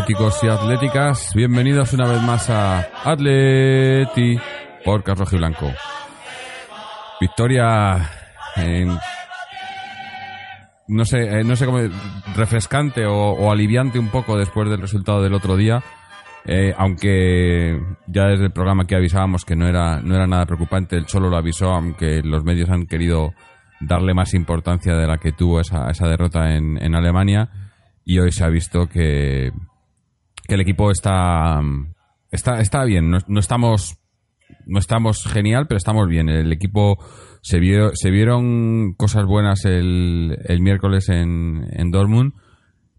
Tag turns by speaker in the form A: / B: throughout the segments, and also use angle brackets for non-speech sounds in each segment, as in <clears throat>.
A: atléticos y atléticas, bienvenidos una vez más a Atleti por Carlos Blanco. Victoria en no sé, eh, no sé cómo refrescante o, aliviante un poco después del resultado del otro día. Eh, aunque ya desde el programa que avisábamos que no era, no era nada preocupante, él solo lo avisó, aunque los medios han querido darle más importancia de la que tuvo esa, esa derrota en Alemania. Y hoy se ha visto que, que el equipo está, está, está bien. No, no estamos, no estamos genial, pero estamos bien. El equipo se, vio, se vieron cosas buenas el, el miércoles en, en Dortmund.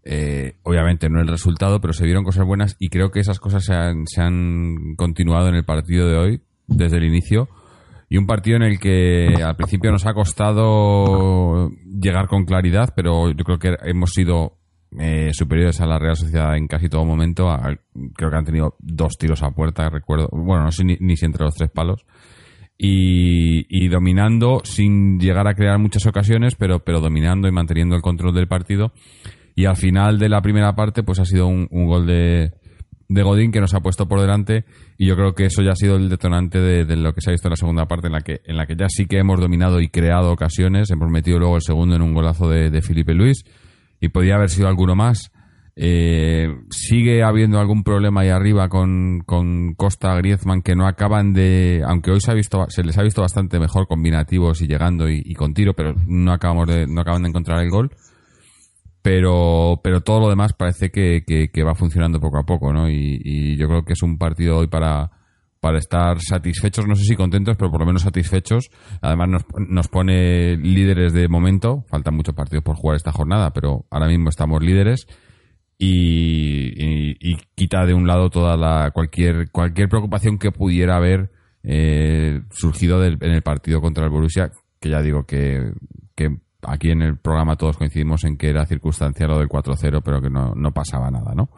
A: Eh, obviamente no el resultado, pero se vieron cosas buenas y creo que esas cosas se han, se han continuado en el partido de hoy, desde el inicio. Y un partido en el que al principio nos ha costado llegar con claridad, pero yo creo que hemos sido eh, superiores a la Real Sociedad en casi todo momento. Creo que han tenido dos tiros a puerta, recuerdo. Bueno, no sé ni, si entre los tres palos. Y, dominando sin llegar a crear muchas ocasiones, pero, pero dominando y manteniendo el control del partido. Y al final de la primera parte, pues ha sido un, gol de, de Godín que nos ha puesto por delante. Y yo creo que eso ya ha sido el detonante de, de lo que se ha visto en la segunda parte, en la que, en la que ya sí que hemos dominado y creado ocasiones. Hemos metido luego el segundo en un golazo de, de Felipe Luis. Y podía haber sido alguno más. Eh, sigue habiendo algún problema ahí arriba con, con Costa Griezmann que no acaban de aunque hoy se ha visto se les ha visto bastante mejor combinativos y llegando y, con tiro pero no acabamos de no acaban de encontrar el gol pero pero todo lo demás parece que, que- que va funcionando poco a poco no y yo creo que es un partido hoy para para estar satisfechos no sé si contentos pero por lo menos satisfechos. Además nos, nos pone líderes de momento. Faltan muchos partidos por jugar esta jornada pero ahora mismo estamos líderes. Y, quita de un lado toda la cualquier cualquier preocupación que pudiera haber eh, surgido del- en el partido contra el Borussia que ya digo que, que aquí en el programa todos coincidimos en que era circunstancial lo del 4-0 pero que no, no pasaba nada ¿no?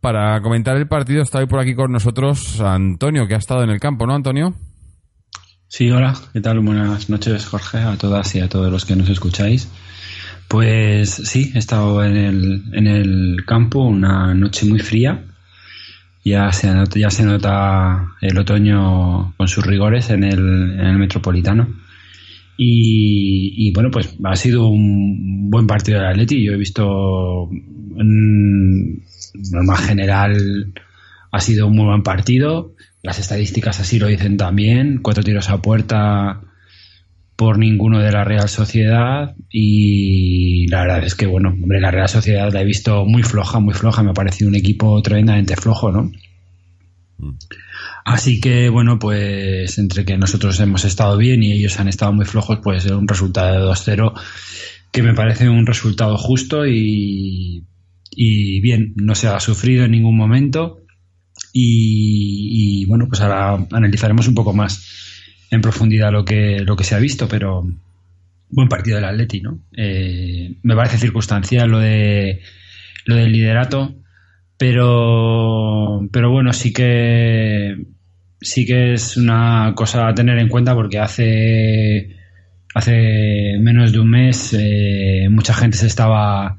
A: Para comentar el partido está hoy por aquí con nosotros Antonio que ha estado en el campo ¿no Antonio?
B: Sí, hola, ¿qué tal? Buenas noches, Jorge, a todas y a todos los que nos escucháis. Pues sí, he estado en el, en el campo una noche muy fría. Ya se, ya se nota el otoño con sus rigores en el, en el metropolitano. Y, bueno, pues ha sido un buen partido del Atleti. Yo he visto, en norma general, ha sido un muy buen partido. Las estadísticas así lo dicen también. Cuatro tiros a puerta por ninguno de la Real Sociedad. Y la verdad es que, bueno, hombre, la Real Sociedad la he visto muy floja, muy floja. Me ha parecido un equipo tremendamente flojo, ¿no? Así que, bueno, pues entre que nosotros hemos estado bien y ellos han estado muy flojos, pues un resultado de 2-0 que me parece un resultado justo y, y bien, no se ha sufrido en ningún momento. Y, bueno, pues ahora analizaremos un poco más en profundidad lo que, lo que se ha visto, pero buen partido del Atleti, ¿no? Eh, me parece circunstancial lo de lo del liderato, pero pero bueno, sí que sí que es una cosa a tener en cuenta porque hace hace menos de un mes eh, mucha gente se estaba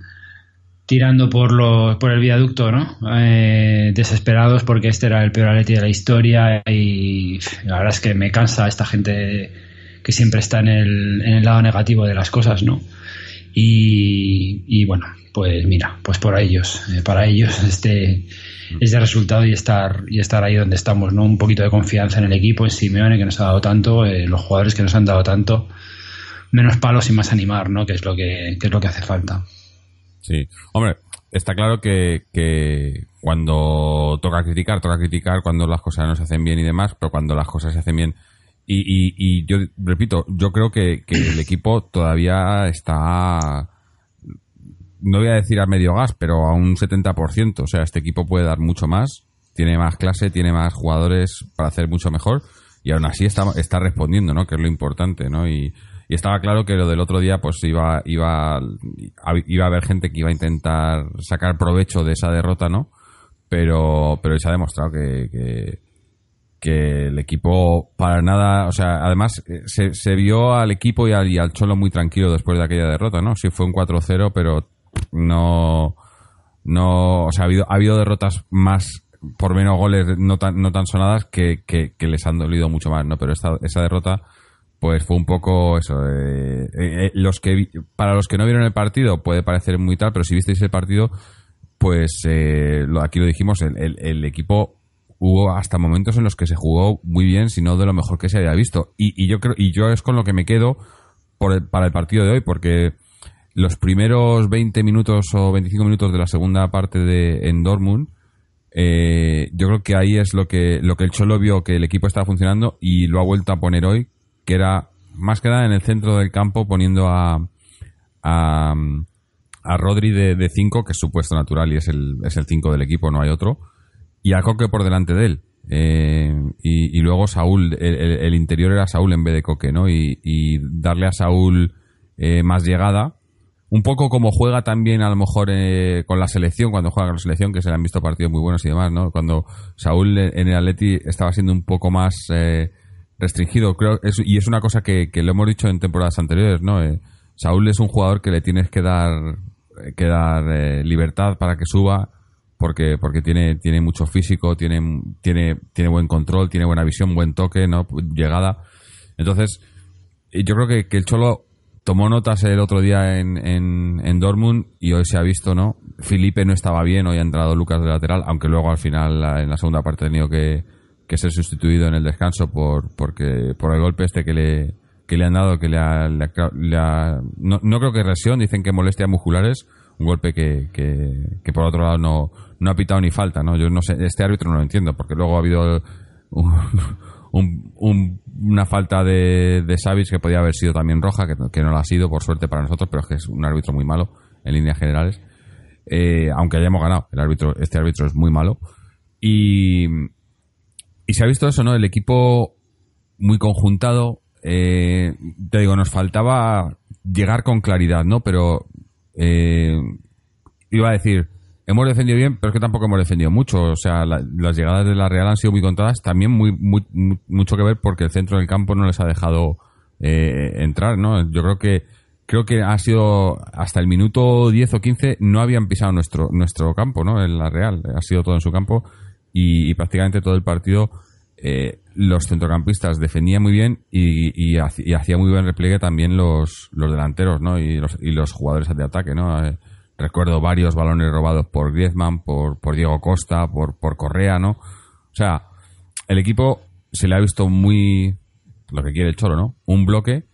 B: tirando por lo, por el viaducto, ¿no? Eh, desesperados porque este era el peor Atleti de la historia y la verdad es que me cansa esta gente que siempre está en el, en el lado negativo de las cosas, ¿no? Y, y bueno, pues mira, pues por ellos, eh, para ellos <laughs> este este resultado y estar y estar ahí donde estamos, ¿no? Un poquito de confianza en el equipo, en Simeone que nos ha dado tanto, eh, los jugadores que nos han dado tanto, menos palos y más animar, ¿no? Que es lo que, que es lo que hace falta.
A: Sí, hombre, está claro que, que cuando toca criticar, toca criticar cuando las cosas no se hacen bien y demás, pero cuando las cosas se hacen bien. Y, y, y yo repito, yo creo que, que el equipo todavía está, no voy a decir a medio gas, pero a un 70%. O sea, este equipo puede dar mucho más, tiene más clase, tiene más jugadores para hacer mucho mejor. y aún así está, está respondiendo, ¿no? Que es lo importante, ¿no? Y, y estaba claro que lo del otro día pues iba iba iba a haber gente que iba a intentar sacar provecho de esa derrota no pero pero se ha demostrado que, que, el equipo para nada o sea además eh, se, se vio al equipo y al, y al cholo muy tranquilo después de aquella derrota no sí fue un 4-0 pero no no o sea ha habido ha habido derrotas más por menos goles no tan no tan sonadas que, que, que les han dolido mucho más no pero esta, esa derrota pues fue un poco eso. Eh, eh, eh, los que para los que no vieron el partido puede parecer muy tal, pero si visteis el partido, pues aquí lo dijimos, el, equipo hubo hasta momentos en los que se jugó muy bien, si no de lo mejor que se había visto. Y, yo creo y yo es con lo que me quedo para el partido de hoy, porque los primeros 20 minutos o 25 minutos de la segunda parte de en Dortmund yo creo que ahí es lo que lo que el Cholo vio que el equipo estaba funcionando y lo ha vuelto a poner hoy que era más que nada en el centro del campo poniendo a, a, a Rodri de 5, que es su puesto natural y es el 5 es el del equipo, no hay otro, y a Coque por delante de él. Eh, y, luego Saúl, el, interior era Saúl en vez de Coque, ¿no? Y, darle a Saúl eh, más llegada, un poco como juega también a lo mejor eh, con la selección, cuando juega con la selección, que se le han visto partidos muy buenos y demás, ¿no? Cuando Saúl en el Atleti estaba siendo un poco más restringido. Creo y es una cosa que, lo hemos dicho en temporadas anteriores, ¿no? Eh, Saúl es un jugador que le tienes que dar que dar eh, libertad para que suba porque porque tiene tiene mucho físico, tiene tiene tiene buen control, tiene buena visión, buen toque, no llegada. Entonces, yo creo que, que el Cholo tomó notas el otro día en, en, en, Dortmund y hoy se ha visto, ¿no? Felipe no estaba bien, hoy ha entrado Lucas de lateral, aunque luego al final en la segunda parte ha tenido que, que ser sustituido en el descanso por porque por el golpe este que le que le han dado que le ha, no, no, creo que lesión dicen que molestias musculares un golpe que, que, por otro lado no, no ha pitado ni falta no yo no sé este árbitro no lo entiendo porque luego ha habido un, una falta de, de que podía haber sido también roja que, que, no lo ha sido por suerte para nosotros pero es que es un árbitro muy malo en líneas generales. Eh, aunque hayamos ganado el árbitro este árbitro es muy malo. Y y se ha visto eso, ¿no? El equipo muy conjuntado. Eh, te digo, nos faltaba llegar con claridad, ¿no? Pero eh, iba a decir, hemos defendido bien, pero es que tampoco hemos defendido mucho. O sea, las llegadas de la Real han sido muy contadas, también muy, muy, mucho que ver porque el centro del campo no les ha dejado eh, entrar, ¿no? Yo creo que creo que ha sido hasta el minuto 10 o 15 no habían pisado nuestro nuestro campo, ¿no? En la Real, ha sido todo en su campo y, prácticamente todo el partido eh, los centrocampistas defendían muy bien y, hacía muy buen repliegue también los, los delanteros ¿no? y, los, y los jugadores de ataque. ¿no? Eh, recuerdo varios balones robados por Griezmann, por, por Diego Costa, por, por Correa. ¿no? O sea, el equipo se le ha visto muy lo que quiere el Choro, ¿no? Un bloque,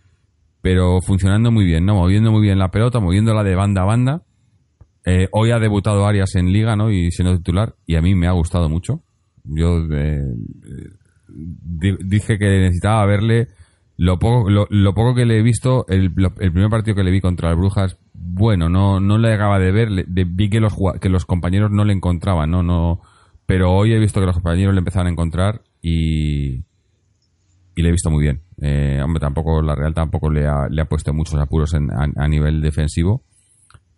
A: pero funcionando muy bien, ¿no? Moviendo muy bien la pelota, moviéndola de banda a banda eh, hoy ha debutado Arias en Liga, ¿no? Y siendo titular, y a mí me ha gustado mucho. Yo eh, dije que necesitaba verle lo poco, lo, poco que le he visto, el, primer partido que le vi contra el Brujas, bueno, no, no le acaba de ver, vi que los, que los compañeros no le encontraban, ¿no? no Pero hoy he visto que los compañeros le empezaron a encontrar y, y le he visto muy bien. Eh, hombre, tampoco, la Real tampoco le ha, le ha puesto muchos apuros a nivel defensivo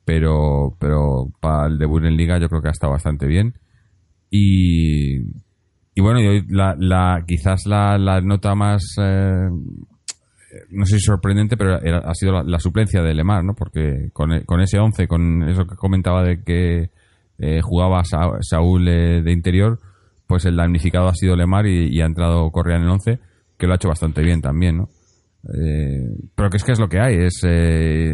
A: pero, pero para el debut en liga yo creo que ha estado bastante bien. Y, y bueno, la, la, quizás la, la nota más, eh, no sé si sorprendente, pero ha sido la, suplencia de Lemar, ¿no? Porque con, con ese 11, con eso que comentaba de que eh, jugaba Saúl eh, de interior, pues el damnificado ha sido Lemar y, y ha entrado Correa en el 11, que lo ha hecho bastante bien también, ¿no? Pero que es que es lo que hay, es eh,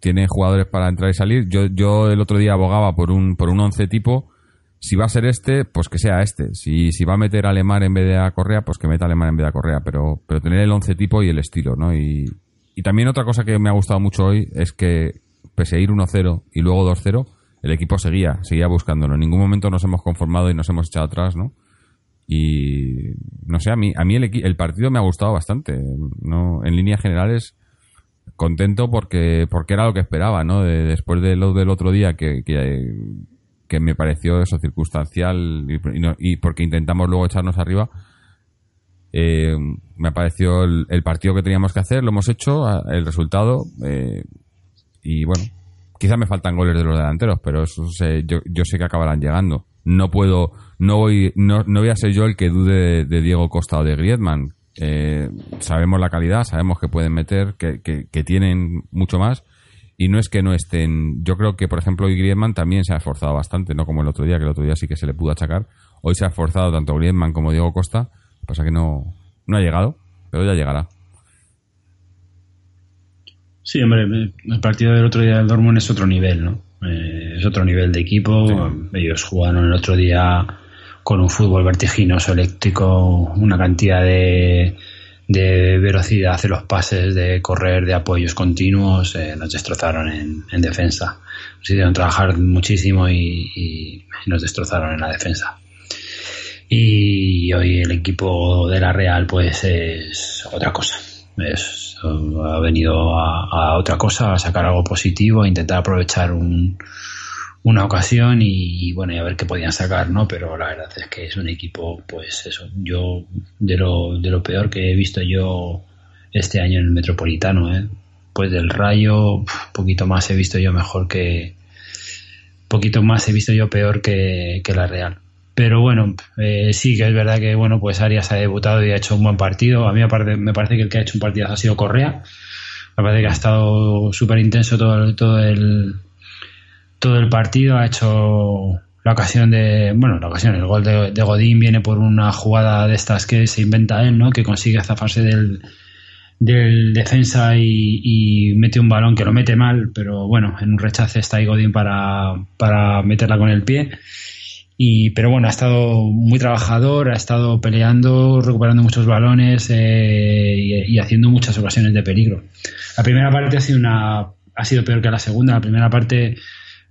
A: tiene jugadores para entrar y salir. Yo, yo el otro día abogaba por un por un once tipo. Si va a ser este, pues que sea este. Si, si va a meter a Alemán en vez de a Correa, pues que meta a Alemán en vez de a Correa. Pero, pero tener el once tipo y el estilo, ¿no? Y, y también otra cosa que me ha gustado mucho hoy es que, pese a ir 1-0 y luego 2-0, el equipo seguía, seguía buscándolo. En ningún momento nos hemos conformado y nos hemos echado atrás, ¿no? Y no sé, a mí, a mí el, partido me ha gustado bastante. ¿no? En líneas generales, contento porque, porque era lo que esperaba, ¿no? después de lo del otro día que, que, me pareció eso circunstancial y, porque intentamos luego echarnos arriba. Eh, me pareció el, el, partido que teníamos que hacer, lo hemos hecho, el resultado, eh, y bueno, quizá me faltan goles de los delanteros, pero eso yo, yo, sé que acabarán llegando. No puedo, no voy, no, no voy a ser yo el que dude de, Diego Costa o de Griezmann. Eh, sabemos la calidad, sabemos que pueden meter, que, que, que, tienen mucho más. Y no es que no estén. Yo creo que, por ejemplo, hoy Griezmann también se ha esforzado bastante, no como el otro día, que el otro día sí que se le pudo achacar. Hoy se ha esforzado tanto Griezmann como Diego Costa. Pasa que no, no ha llegado, pero ya llegará.
B: Sí, hombre, el partido del otro día del Dortmund es otro nivel, ¿no? Eh, es otro nivel de equipo. Ellos jugaron el otro día con un fútbol vertiginoso, eléctrico, una cantidad de, de velocidad en los pases, de correr, de apoyos continuos, eh, nos destrozaron en, defensa. Nos hicieron trabajar muchísimo y, nos destrozaron en la defensa. Y hoy el equipo de la Real pues es otra cosa. Es, ha venido a, otra cosa, a sacar algo positivo, a intentar aprovechar un, una ocasión y, bueno, y a ver qué podían sacar, ¿no? Pero la verdad es que es un equipo, pues eso, yo de lo, de lo peor que he visto yo este año en el Metropolitano, ¿eh? Pues del Rayo, poquito más he visto yo mejor que, poquito más he visto yo peor que, que la Real. Pero bueno, eh, sí que es verdad que bueno, pues Arias ha debutado y ha hecho un buen partido. A mí me parece, me parece que el que ha hecho un partido ha sido Correa. Me parece que ha estado súper intenso todo, todo, el, todo el partido. Ha hecho la ocasión de. Bueno, la ocasión, el gol de, Godín viene por una jugada de estas que se inventa él, ¿no? Que consigue zafarse del, del defensa y, mete un balón que lo mete mal, pero bueno, en un rechace está ahí Godín para, para meterla con el pie. Y, pero bueno, ha estado muy trabajador, ha estado peleando, recuperando muchos balones eh, y, haciendo muchas ocasiones de peligro. La primera parte ha sido, una, ha sido peor que la segunda. La primera parte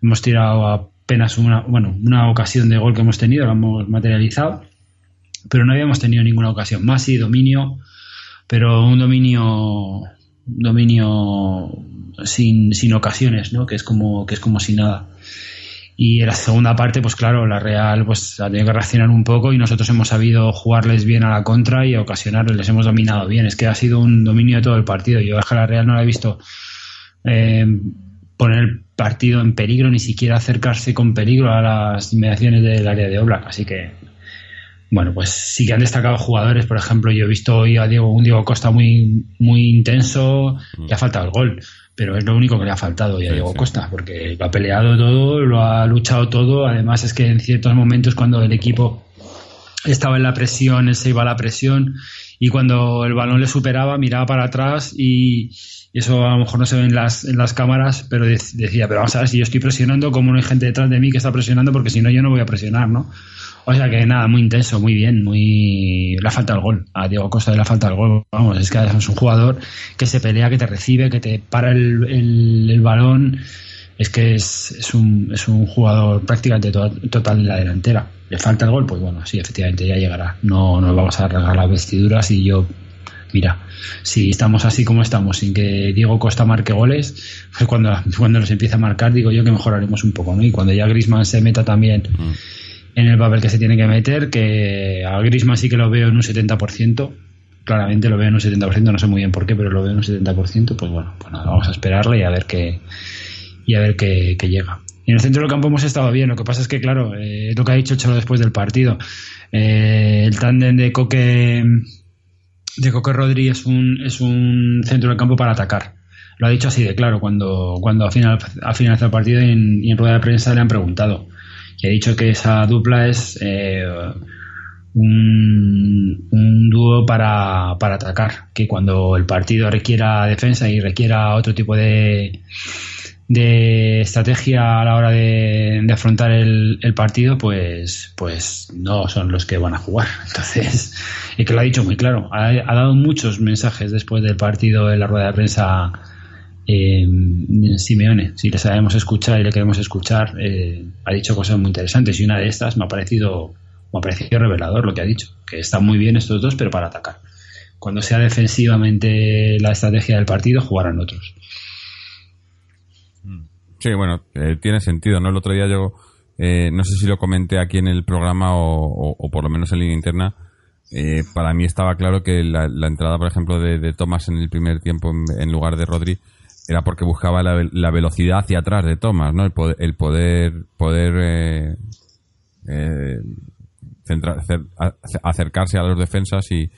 B: hemos tirado apenas una, bueno, una ocasión de gol que hemos tenido, la hemos materializado, pero no habíamos tenido ninguna ocasión más y dominio, pero un dominio, dominio sin, sin ocasiones, ¿no? que, es como, que es como si nada. Y en la segunda parte, pues claro, la Real pues ha tenido que reaccionar un poco y nosotros hemos sabido jugarles bien a la contra y ocasionarles, les hemos dominado bien. Es que ha sido un dominio de todo el partido. Yo a la Real no la he visto eh, poner el partido en peligro, ni siquiera acercarse con peligro a las inmediaciones del área de obra Así que, bueno, pues sí que han destacado jugadores. Por ejemplo, yo he visto hoy a Diego, un Diego Costa muy, muy intenso, y ha faltado el gol pero es lo único que le ha faltado ya a Diego Costa, porque lo ha peleado todo, lo ha luchado todo. Además, es que en ciertos momentos, cuando el equipo estaba en la presión, él se iba a la presión, y cuando el balón le superaba, miraba para atrás y, eso a lo mejor no se ve en las, en las cámaras, pero decía, pero vamos a ver si yo estoy presionando, como no hay gente detrás de mí que está presionando, porque si no yo no voy a presionar, ¿no? O sea que nada, muy intenso, muy bien, muy... Le falta el gol. A Diego Costa le falta el gol. Vamos, es que es un jugador que se pelea, que te recibe, que te para el, balón. Es que es, es, un, es un jugador prácticamente total en la delantera. ¿Le falta el gol? Pues bueno, sí, efectivamente ya llegará. No nos vamos a arreglar las vestiduras y yo mira, si estamos así como estamos, sin que Diego Costa marque goles, pues cuando, cuando nos empieza a marcar, digo yo que mejoraremos un poco, ¿no? Y cuando ya Grisman se meta también mm en el papel que se tiene que meter, que a Grisman sí que lo veo en un 70%, claramente lo veo en un 70%, no sé muy bien por qué, pero lo veo en un 70%, pues bueno, pues nada, vamos a esperarle y a ver qué, y a ver qué, llega. Y en el centro del campo hemos estado bien, lo que pasa es que, claro, eh, lo que ha dicho Cholo después del partido, eh, el tándem de Coque, de Coque Rodri es un, es un centro del campo para atacar. Lo ha dicho así de claro cuando, cuando al final, al finalizado el partido y en rueda de prensa le han preguntado y ha dicho que esa dupla es eh, un, dúo para, atacar, que cuando el partido requiera defensa y requiera otro tipo de, de estrategia a la hora de, afrontar el, partido, pues, pues no son los que van a jugar. <laughs> Entonces, y que lo ha dicho muy claro, ha dado muchos mensajes después del partido en la rueda de prensa eh, Simeone, si le sabemos escuchar y le queremos escuchar, eh, ha dicho cosas muy interesantes y una de estas me ha parecido, me ha parecido revelador lo que ha dicho, que están muy bien estos dos, pero para atacar. Cuando sea defensivamente la estrategia del partido, jugarán otros.
A: Sí, bueno, eh, tiene sentido, ¿no? El otro día yo, eh, no sé si lo comenté aquí en el programa o, por lo menos en línea interna, eh, para mí estaba claro que la, entrada, por ejemplo, de, de, Thomas en el primer tiempo en, lugar de Rodri era porque buscaba la, velocidad hacia atrás de Thomas, ¿no? El poder, el poder, poder eh, eh, acercarse a los defensas y,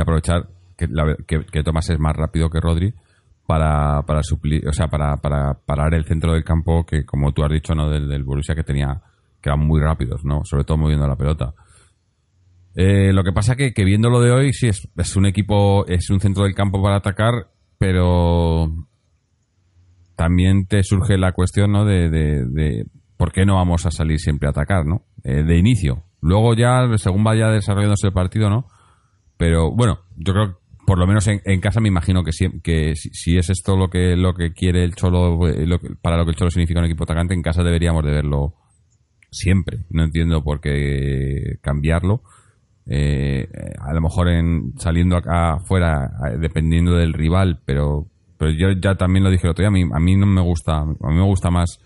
A: aprovechar que, que, Thomas es más rápido que Rodri para, para suplir, o sea, para, para parar el centro del campo que, como tú has dicho, ¿no? Del, del Borussia que tenía, que eran muy rápidos, ¿no? Sobre todo moviendo la pelota. Eh, lo que pasa que, que viendo lo de hoy, sí, es, es un equipo, es un centro del campo para atacar, pero también te surge la cuestión, ¿no? De, de, por qué no vamos a salir siempre a atacar, ¿no? Eh, de inicio. Luego ya, según vaya desarrollándose el partido, ¿no? Pero bueno, yo creo que por lo menos en, casa me imagino que, si, que si, es esto lo que lo que quiere el Cholo, eh, para lo que el Cholo significa un equipo atacante, en casa deberíamos de verlo siempre. No entiendo por qué cambiarlo eh, a lo mejor en saliendo acá afuera dependiendo del rival pero pero yo ya también lo dije el otro día a mí, a mí no me gusta a mí me gusta más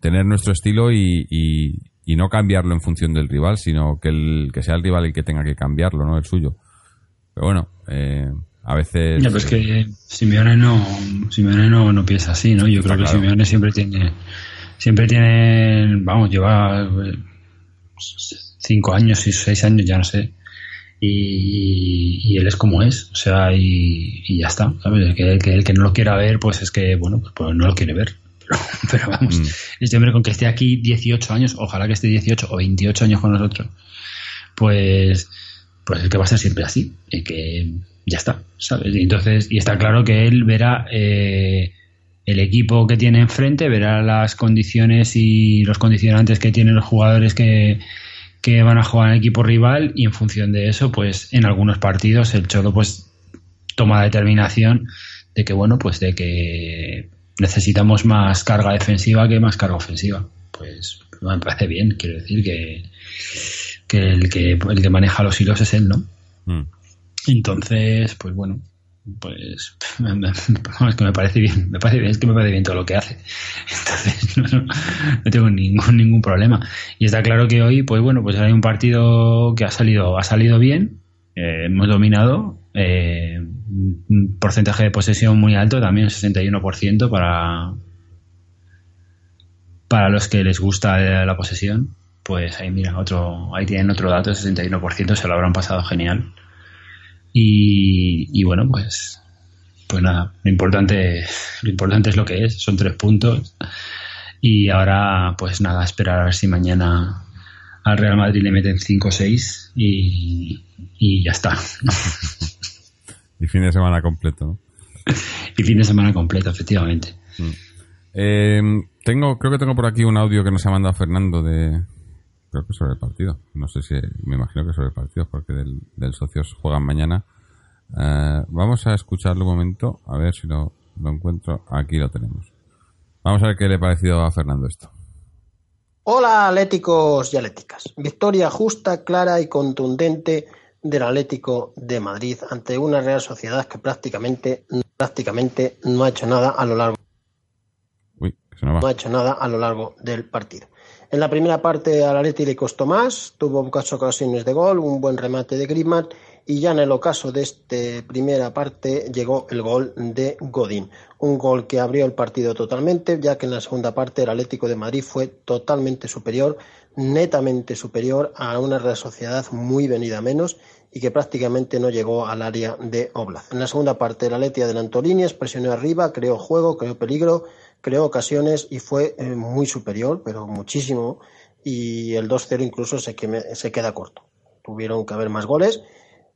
A: tener nuestro estilo y, y, no cambiarlo en función del rival sino que el que sea el rival el que tenga que cambiarlo no el suyo. Pero bueno eh, a veces
B: ya, pues que Simeone no Simeone no, no piensa así no yo creo que Simeone siempre tiene siempre tiene vamos lleva cinco años y seis años, ya no sé. Y, él es como es, o sea, y, ya está, ¿sabes? El que, el que no lo quiera ver, pues es que, bueno, pues, pues no lo quiere ver. <laughs> Pero, vamos, mm. este hombre con que esté aquí 18 años, ojalá que esté 18 o 28 años con nosotros, pues, pues es que va a ser siempre así, y que ya está, ¿sabes? Y entonces, y está claro que él verá eh, el equipo que tiene enfrente, verá las condiciones y los condicionantes que tienen los jugadores que, que van a jugar en equipo rival y en función de eso, pues en algunos partidos el Cholo pues toma la determinación de que bueno, pues de que necesitamos más carga defensiva que más carga ofensiva. Pues me parece bien, quiero decir que, que el que el que maneja los hilos es él, ¿no? Mm. Entonces, pues bueno, pues <laughs> es que me parece bien, me parece bien, es que me parece bien todo lo que hace. <laughs> Entonces no, tengo ningún ningún problema. Y está claro que hoy, pues bueno, pues hay un partido que ha salido, ha salido bien, eh, hemos dominado, eh, un porcentaje de posesión muy alto, también 61% para para los que les gusta la posesión, pues ahí mira, otro, ahí tienen otro dato, 61%, se lo habrán pasado genial. Y, bueno, pues, pues nada, lo importante, lo importante es lo que es, son tres puntos. Y ahora, pues nada, esperar a ver si mañana al Real Madrid le meten 5 o 6 y, y ya está. <laughs>
A: y fin de semana completo, ¿no? <laughs>
B: y fin de semana completo, efectivamente. Mm.
A: Eh, tengo, creo que tengo por aquí un audio que nos ha mandado Fernando de, creo que sobre el partido. No sé si, me imagino que sobre el partido, porque del, del Socios juegan mañana. Eh, vamos a escucharlo un momento, a ver si lo, lo encuentro. Aquí lo tenemos. Vamos a ver qué le ha parecido a Fernando esto.
C: Hola, atléticos y atléticas. Victoria justa, clara y contundente del Atlético de Madrid ante una Real Sociedad que prácticamente, prácticamente no ha hecho nada a lo largo. no ha hecho nada a lo largo del partido. En la primera parte al Atleti le costó más, tuvo muchas ocasiones de gol, un buen remate de Griezmann y ya en el ocaso de esta primera parte llegó el gol de Godín. Un gol que abrió el partido totalmente, ya que en la segunda parte el Atlético de Madrid fue totalmente superior, netamente superior a una Real Sociedad muy venida menos y que prácticamente no llegó al área de Oblast. En la segunda parte el Atleti adelantó líneas, presionó arriba, creó juego, creó peligro, creó ocasiones y fue eh, muy superior, pero muchísimo, y el 2-0 incluso se, se queda corto. Tuvieron que haber más goles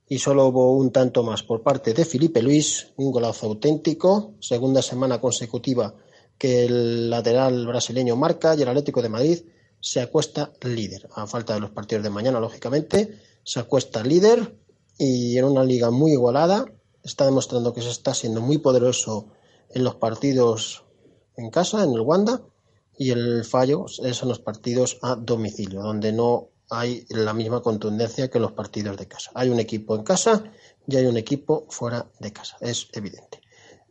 C: y solo hubo un tanto más por parte de Felipe Luis, un golazo auténtico, segunda semana consecutiva que el lateral brasileño marca y el Atlético de Madrid se acuesta líder, a falta de los partidos de mañana, lógicamente, se acuesta líder y en una liga muy igualada, está demostrando que se está siendo muy poderoso en los partidos en casa, en el Wanda, y el fallo es en los partidos a domicilio, donde no hay la misma contundencia que los partidos de casa. Hay un equipo en casa y hay un equipo fuera de casa, es evidente.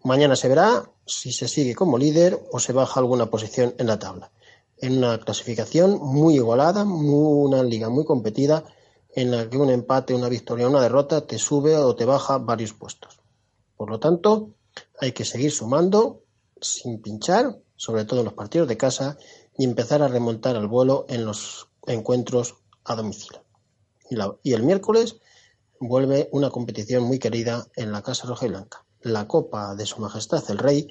C: Mañana se verá si se sigue como líder o se baja alguna posición en la tabla. En una clasificación muy igualada, una liga muy competida en la que un empate, una victoria, una derrota te sube o te baja varios puestos. Por lo tanto, hay que seguir sumando sin pinchar, sobre todo en los partidos de casa, y empezar a remontar al vuelo en los encuentros a domicilio. Y, el miércoles vuelve una competición muy querida en la Casa Roja y Blanca, la Copa de Su Majestad el Rey,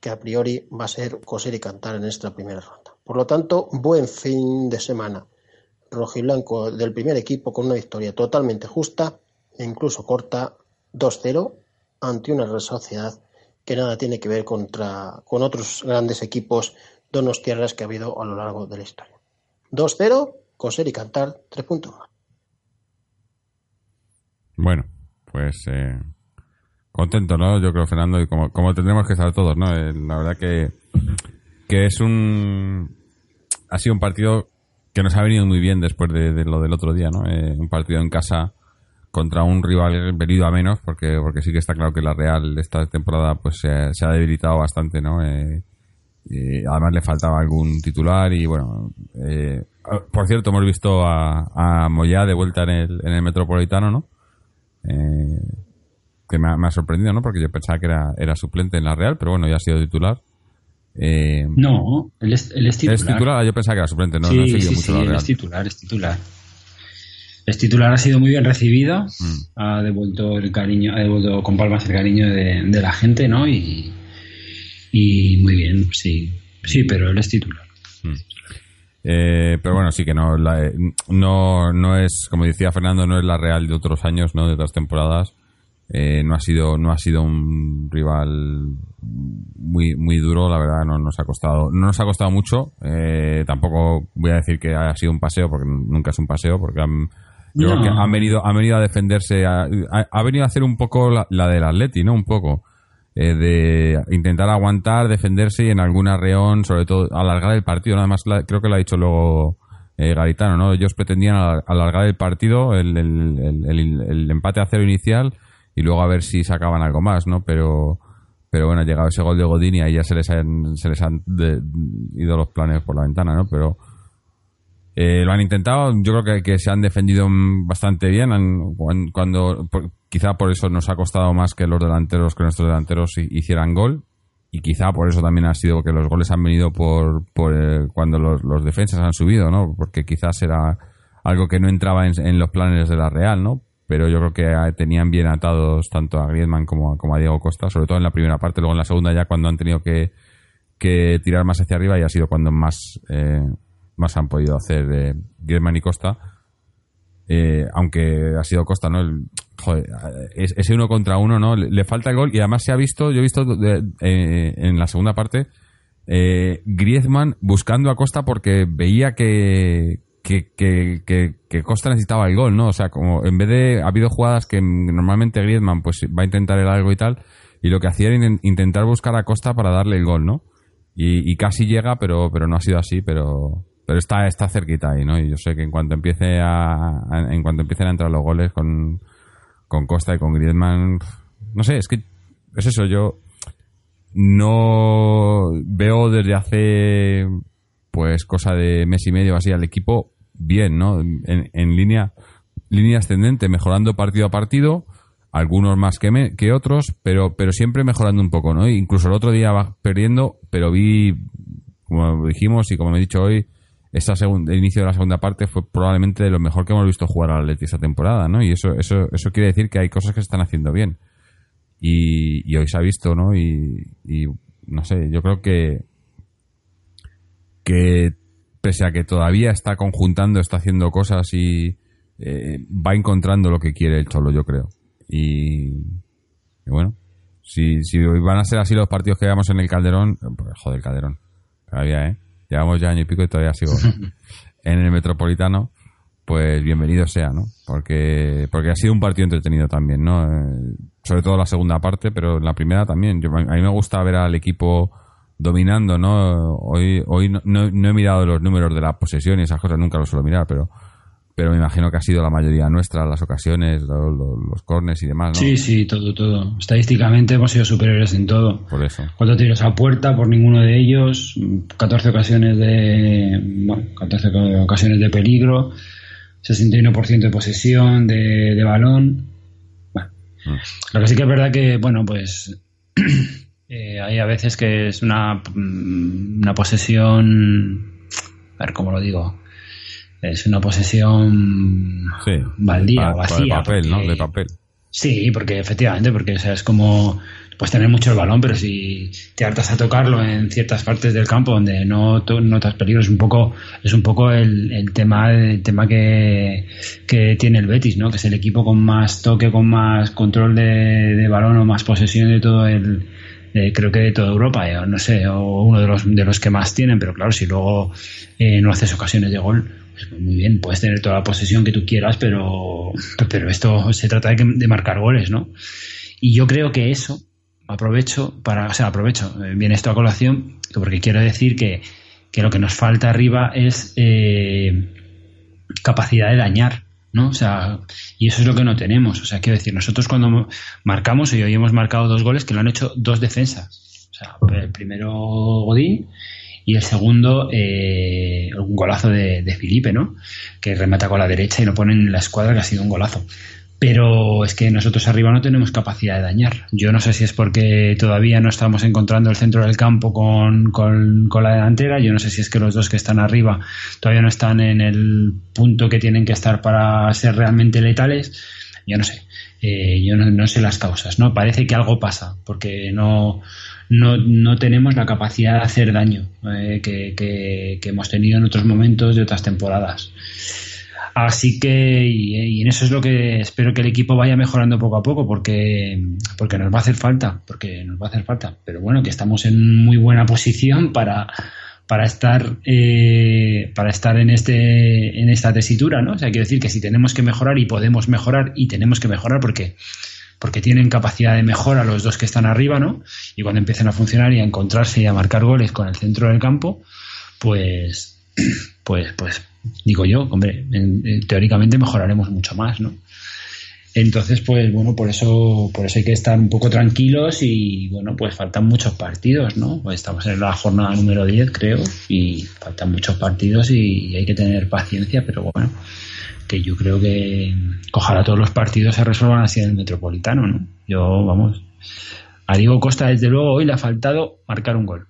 C: que a priori va a ser coser y cantar en esta primera ronda. Por lo tanto, buen fin de semana rojiblanco del primer equipo con una victoria totalmente justa e incluso corta 2-0 ante una Real Sociedad que nada tiene que ver contra, con otros grandes equipos tierras que ha habido a lo largo de la historia. 2-0, coser y cantar, tres puntos más.
A: Bueno, pues eh, contento, ¿no? Yo creo, Fernando, y como, como tendremos que estar todos, ¿no? Eh, la verdad que, que es un... Ha sido un partido que nos ha venido muy bien después de, lo del otro día, ¿no? Eh, un partido en casa contra un rival venido a menos, porque porque sí que está claro que la Real esta temporada pues se, ha debilitado bastante, ¿no? Eh, además le faltaba algún titular y bueno, eh, por cierto hemos visto a, a Moyá de vuelta en el, en el Metropolitano, ¿no? que me ha, me ha, sorprendido, ¿no? Porque yo pensaba que era, era suplente en la Real, pero bueno, ya ha sido titular.
B: Eh, no, él es, titular.
A: ¿Es titular? Yo pensaba que era suplente, no, he seguido mucho
B: la es titular, es titular. Es titular, ha sido muy bien recibido, mm. ha devuelto el cariño, ha devuelto con palmas el cariño de, la gente, ¿no? Y, y, muy bien, sí, sí, pero él es titular. Mm.
A: Eh, pero bueno, sí que no, no, no es, como decía Fernando, no es la Real de otros años, ¿no? De otras temporadas. Eh, no ha sido no ha sido un rival muy muy duro la verdad no nos ha costado no nos ha costado mucho eh, tampoco voy a decir que haya sido un paseo porque nunca es un paseo porque han, yo creo que han venido han venido a defenderse ha, venido a hacer un poco la, del Atleti no un poco eh, de intentar aguantar defenderse y en alguna reón sobre todo alargar el partido nada más creo que lo ha dicho luego Garitano no ellos pretendían alargar el partido el, el, el, el empate a cero inicial y luego a ver si sacaban algo más, ¿no? Pero, pero bueno, ha llegado ese gol de Godín y ahí ya se les han, se les han ido los planes por la ventana, ¿no? Pero eh, lo han intentado, yo creo que, se han defendido bastante bien, cuando quizá por eso nos ha costado más que los delanteros, que nuestros delanteros hicieran gol y quizá por eso también ha sido que los goles han venido por, por eh, cuando los, los, defensas han subido, ¿no? Porque quizás era algo que no entraba en, los planes de la Real, ¿no? pero yo creo que tenían bien atados tanto a Griezmann como, como a Diego Costa, sobre todo en la primera parte, luego en la segunda ya cuando han tenido que, que tirar más hacia arriba y ha sido cuando más, eh, más han podido hacer eh, Griezmann y Costa. Eh, aunque ha sido Costa, ¿no? El, joder, ese uno contra uno, ¿no? Le, falta el gol y además se ha visto, yo he visto en la segunda parte, Griezmann buscando a Costa porque veía que, que, que, Costa necesitaba el gol, ¿no? O sea, como en vez de. Ha habido jugadas que normalmente Griezmann pues va a intentar el algo y tal, y lo que hacía era intentar buscar a Costa para darle el gol, ¿no? Y, casi llega, pero, pero no ha sido así, pero, pero está, está cerquita ahí, ¿no? Y yo sé que en cuanto empiece a, en cuanto empiecen a entrar los goles con, con Costa y con Griezmann, no sé, es que es eso, yo no veo desde hace pues cosa de mes y medio así al equipo bien, ¿no? En, línea, línea ascendente, mejorando partido a partido, algunos más que, que otros, pero, pero siempre mejorando un poco, ¿no? Incluso el otro día va perdiendo, pero vi, como dijimos y como he dicho hoy, esta segunda, el inicio de la segunda parte fue probablemente de lo mejor que hemos visto jugar al Atleti esta temporada, ¿no? Y eso, eso, eso quiere decir que hay cosas que se están haciendo bien. Y, hoy se ha visto, ¿no? Y, y no sé, yo creo que que pese a que todavía está conjuntando, está haciendo cosas y eh, va encontrando lo que quiere el Cholo, yo creo. Y, bueno, si, si van a ser así los partidos que veamos en el Calderón, pues, joder, Calderón, todavía, ¿eh? Llevamos ya año y pico y todavía sigo <laughs> en el Metropolitano, pues bienvenido sea, ¿no? Porque, porque ha sido un partido entretenido también, ¿no? Eh, sobre todo la segunda parte, pero la primera también. Yo, a mí me gusta ver al equipo dominando, ¿no? Hoy, hoy no, no, he mirado los números de la posesión y esas cosas, nunca los suelo mirar, pero pero me imagino que ha sido la mayoría nuestra, las ocasiones, los, los, cornes y demás, ¿no?
B: Sí, sí, todo, todo. Estadísticamente hemos sido superiores en todo.
A: Por eso.
B: Cuatro tiros a puerta por ninguno de ellos, 14 ocasiones de, bueno, 14 ocasiones de peligro, 61% de posesión de, balón. Bueno, mm. lo que sí que es verdad que, bueno, pues <clears throat> eh, hay a veces que es una, mm, una posesión, a ver cómo lo digo, es una posesión
A: sí,
B: baldía, vacía.
A: De papel, ¿no? De papel.
B: Sí, porque efectivamente, porque o sea, es como puedes tener mucho el balón, pero si te hartas a tocarlo en ciertas partes del campo donde no notas peligro, es un poco, es un poco el, el tema, el tema que, que, tiene el Betis, ¿no? Que es el equipo con más toque, con más control de, de balón o más posesión de todo el, creo que de toda Europa, eh, no sé, o uno de los, de los que más tienen, pero claro, si luego eh, no haces ocasiones de gol, pues muy bien, puedes tener toda la posesión que tú quieras, pero, pero esto se trata de, de marcar goles, ¿no? Y yo creo que eso, aprovecho para, o sea, aprovecho, eh, viene esto a colación, porque quiero decir que, que lo que nos falta arriba es eh, capacidad de dañar, ¿no? O sea, y eso es lo que no tenemos. O sea, quiero decir, nosotros cuando marcamos, y hoy hemos marcado dos goles que lo han hecho dos defensas. O sea, el primero Godín y el segundo eh, un golazo de, de, Felipe, ¿no? Que remata con la derecha y lo pone en la escuadra que ha sido un golazo. Pero es que nosotros arriba no tenemos capacidad de dañar. Yo no sé si es porque todavía no estamos encontrando el centro del campo con, con, con, la delantera. Yo no sé si es que los dos que están arriba todavía no están en el punto que tienen que estar para ser realmente letales. Yo no sé. Eh, yo no, sé las causas. ¿no? Parece que algo pasa porque no, no, no tenemos la capacidad de hacer daño eh, que, que, que hemos tenido en otros momentos de otras temporadas. Así que, y, en eso es lo que espero que el equipo vaya mejorando poco a poco, porque, porque nos va a hacer falta, porque nos va a hacer falta. Pero bueno, que estamos en muy buena posición para, para estar eh, para estar en este en esta tesitura, ¿no? O sea, quiero decir que si tenemos que mejorar y podemos mejorar y tenemos que mejorar porque porque tienen capacidad de mejora los dos que están arriba, ¿no? Y cuando empiecen a funcionar y a encontrarse y a marcar goles con el centro del campo, pues pues pues digo yo, hombre, teóricamente mejoraremos mucho más, ¿no? Entonces, pues bueno, por eso, por eso hay que estar un poco tranquilos y bueno, pues faltan muchos partidos, ¿no? Pues estamos en la jornada número 10, creo, y faltan muchos partidos y hay que tener paciencia, pero bueno, que yo creo que ojalá todos los partidos se resuelvan así en el Metropolitano, ¿no? Yo, vamos, a Diego Costa, desde luego, hoy le ha faltado marcar un gol.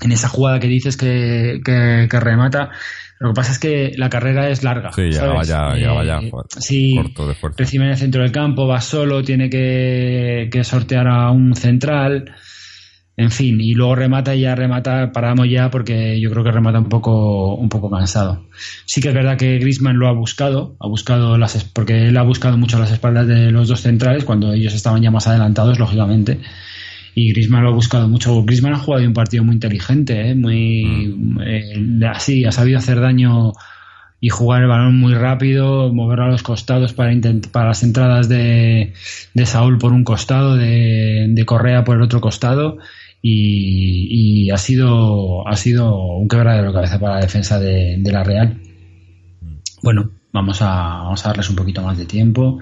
B: En esa jugada que dices que, que remata, lo que pasa es que la carrera es larga.
A: Sí, ya vaya, ya vaya
B: eh, sí, corto de Recibe en el centro del campo, va solo, tiene que, sortear a un central. En fin, y luego remata y ya remata, paramos ya porque yo creo que remata un poco, un poco cansado. Sí que es verdad que Grisman lo ha buscado, ha buscado las, porque él ha buscado mucho las espaldas de los dos centrales cuando ellos estaban ya más adelantados, lógicamente y Griezmann lo ha buscado mucho. Griezmann ha jugado un partido muy inteligente, ¿eh? muy mm. eh, así, ha sabido hacer daño y jugar el balón muy rápido, mover a los costados para, para las entradas de, de, Saúl por un costado, de, de Correa por el otro costado. Y, y, ha sido ha sido un quebradero de cabeza para la defensa de, de la Real. Mm. Bueno, vamos a, vamos a darles un poquito más de tiempo.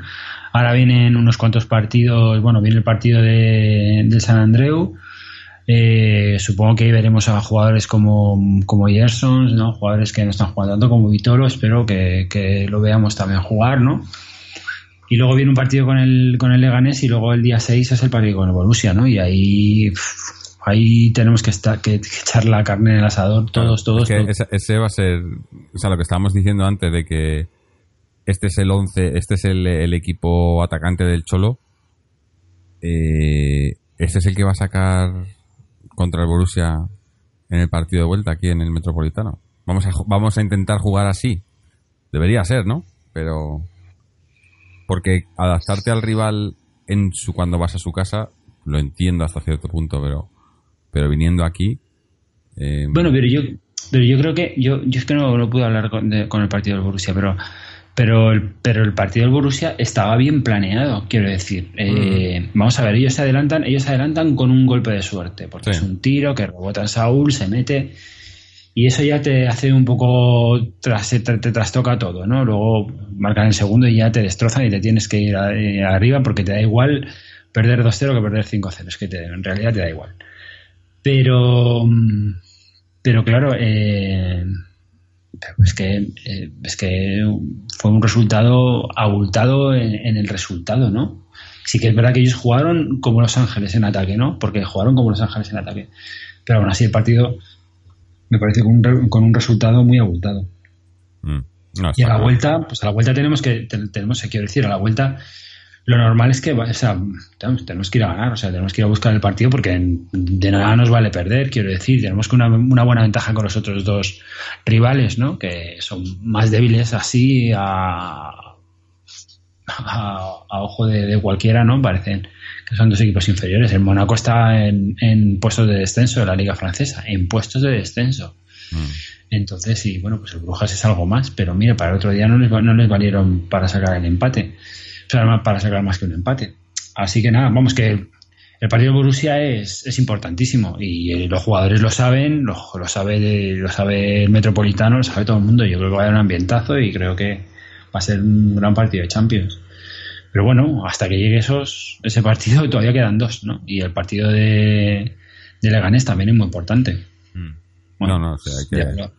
B: Ahora vienen unos cuantos partidos, bueno, viene el partido de, San Andreu. Eh, supongo que ahí veremos a jugadores como, como Gerson, ¿no? jugadores que no están jugando tanto como Vitolo, espero que, lo veamos también jugar, ¿no? Y luego viene un partido con el, con el Leganés y luego el día 6 es el partido con el Borussia, ¿no? Y ahí, ahí tenemos que, estar, que, echar la carne en el asador, todos, todos.
A: Ese, va a ser, o sea, lo que estábamos diciendo antes de que este es el 11, este es el, equipo atacante del Cholo. Eh, este es el que va a sacar contra el Borussia en el partido de vuelta aquí en el Metropolitano. Vamos a, vamos a intentar jugar así. Debería ser, ¿no? Pero porque adaptarte al rival en su cuando vas a su casa lo entiendo hasta cierto punto, pero pero viniendo aquí
B: eh, bueno, pero yo pero yo creo que yo yo es que no, no pude hablar con, con el partido del Borussia, pero pero el, pero el partido del Borussia estaba bien planeado, quiero decir. Eh, mm. Vamos a ver, ellos se adelantan, ellos se adelantan con un golpe de suerte, porque es un tiro que rebota en Saúl, se mete y eso ya te hace un poco, tras, te, trastoca todo, ¿no? Luego marcan el segundo y ya te destrozan y te tienes que ir eh, arriba porque te da igual perder 2-0 que perder 5-0, es que en realidad te da igual. Pero, mm, pero claro, eh, pero es que, eh, es que fue un resultado abultado en, el resultado, ¿no? Sí que es verdad que ellos jugaron como Los Ángeles en ataque, ¿no? Porque jugaron como Los Ángeles en ataque. Pero aún así el partido me parece con un, con un resultado muy abultado. Mm. y a la vuelta, pues a la vuelta tenemos que, tenemos quiero decir, a la vuelta lo normal es que, o sea, tenemos, que ir a ganar, o sea, tenemos que ir a buscar el partido porque de nada nos vale perder, quiero decir, tenemos que una, una buena ventaja con los otros dos rivales, ¿no? Que son más débiles así a, a, ojo de, cualquiera, ¿no? Parecen que son dos equipos inferiores. El Mónaco está en, en, puestos de descenso de la Liga Francesa, en puestos de descenso. Mm. Entonces, sí, bueno, pues el Brujas es algo más, pero mire, para el otro día no les, no les valieron para sacar el empate para sacar más que un empate. Así que nada, vamos que el partido de Borussia es, es importantísimo y eh, los jugadores lo saben, lo, lo, sabe lo sabe el Metropolitano, lo sabe todo el mundo. Yo creo que va a haber un ambientazo y creo que va a ser un gran partido de Champions. Pero bueno, hasta que llegue esos, ese partido <laughs> todavía quedan dos, ¿no? Y el partido de, de Leganés también es muy importante.
A: Mm. no, no, o sea, hay que,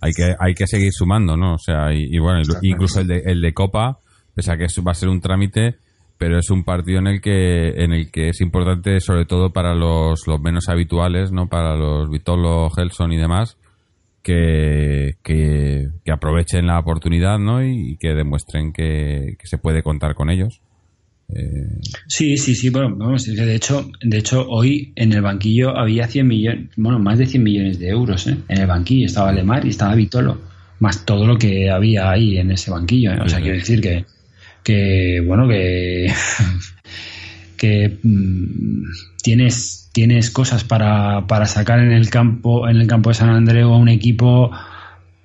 A: hay que, hay que seguir sumando, ¿no? O sea, y, bueno, incluso el de, el de Copa pese a que va a ser un trámite, pero es un partido en el que en el que es importante sobre todo para los, los menos habituales, ¿no? Para los Vitolo, Helson y demás, que, que, aprovechen la oportunidad, ¿no? Y, que demuestren que, se puede contar con ellos.
B: Eh, sí, sí, sí, bueno, vamos, de hecho, de hecho hoy en el banquillo había 100 millones, bueno, más de 100 millones de euros, ¿eh? En el banquillo estaba Lemar y estaba Vitolo, más todo lo que había ahí en ese banquillo, ¿eh? o sea, quiero decir que que bueno que <laughs> que mm, tienes tienes cosas para, para sacar en el campo en el campo de San Andreu a un equipo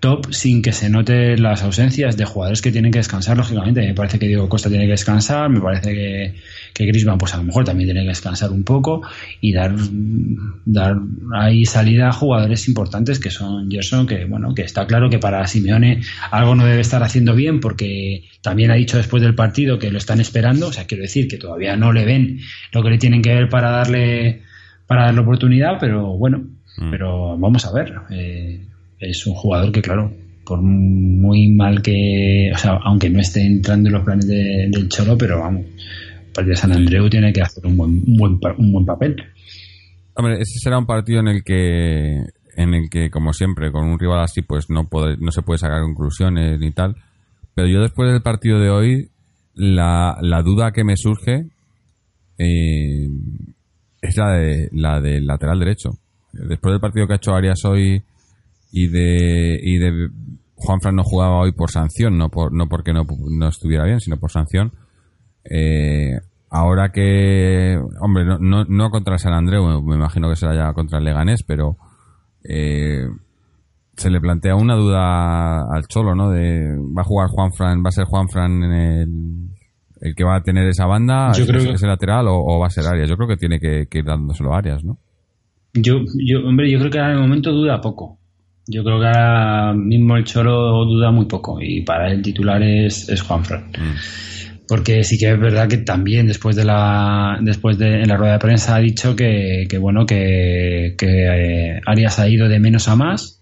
B: top sin que se note las ausencias de jugadores que tienen que descansar, lógicamente. Me parece que Diego Costa tiene que descansar, me parece que, que Grisman, pues a lo mejor también tiene que descansar un poco y dar, dar ahí salida a jugadores importantes que son Gerson, que bueno, que está claro que para Simeone algo no debe estar haciendo bien porque también ha dicho después del partido que lo están esperando, o sea, quiero decir que todavía no le ven lo que le tienen que ver para darle para darle oportunidad, pero bueno, mm. pero vamos a ver. Eh, es un jugador que, claro, por muy mal que, o sea, aunque no esté entrando en los planes del Cholo, pero vamos, partido de San Andreu tiene que hacer un buen, un buen, un buen papel.
A: Hombre, ese será un partido en el que, en el que, como siempre, con un rival así, pues no, no se puede sacar conclusiones ni tal. Pero yo después del partido de hoy, la, la duda que me surge eh, es la, de, la del lateral derecho. Después del partido que ha hecho Arias hoy y de, y de Juanfran no jugaba hoy por sanción, no, por, no porque no, no estuviera bien, sino por sanción. Eh, ahora que, hombre, no, no, no, contra San Andreu, me imagino que será ya contra el Leganés, pero eh, se le plantea una duda al Cholo, ¿no? De, ¿va a jugar Juanfran, va a ser Juanfran en el, el que va a tener esa banda, yo creo que... ese lateral o, va a ser Arias? Yo creo que tiene que, ir dándoselo a Arias, ¿no?
B: Yo, yo, hombre, yo creo que ahora en el momento duda poco. Yo creo que ahora mismo el Cholo duda muy poco y para el titular es, es Juanfran. Mm. Porque sí que es verdad que también después de la después de en la rueda de prensa ha dicho que, bueno que, que eh, Arias ha ido de menos a más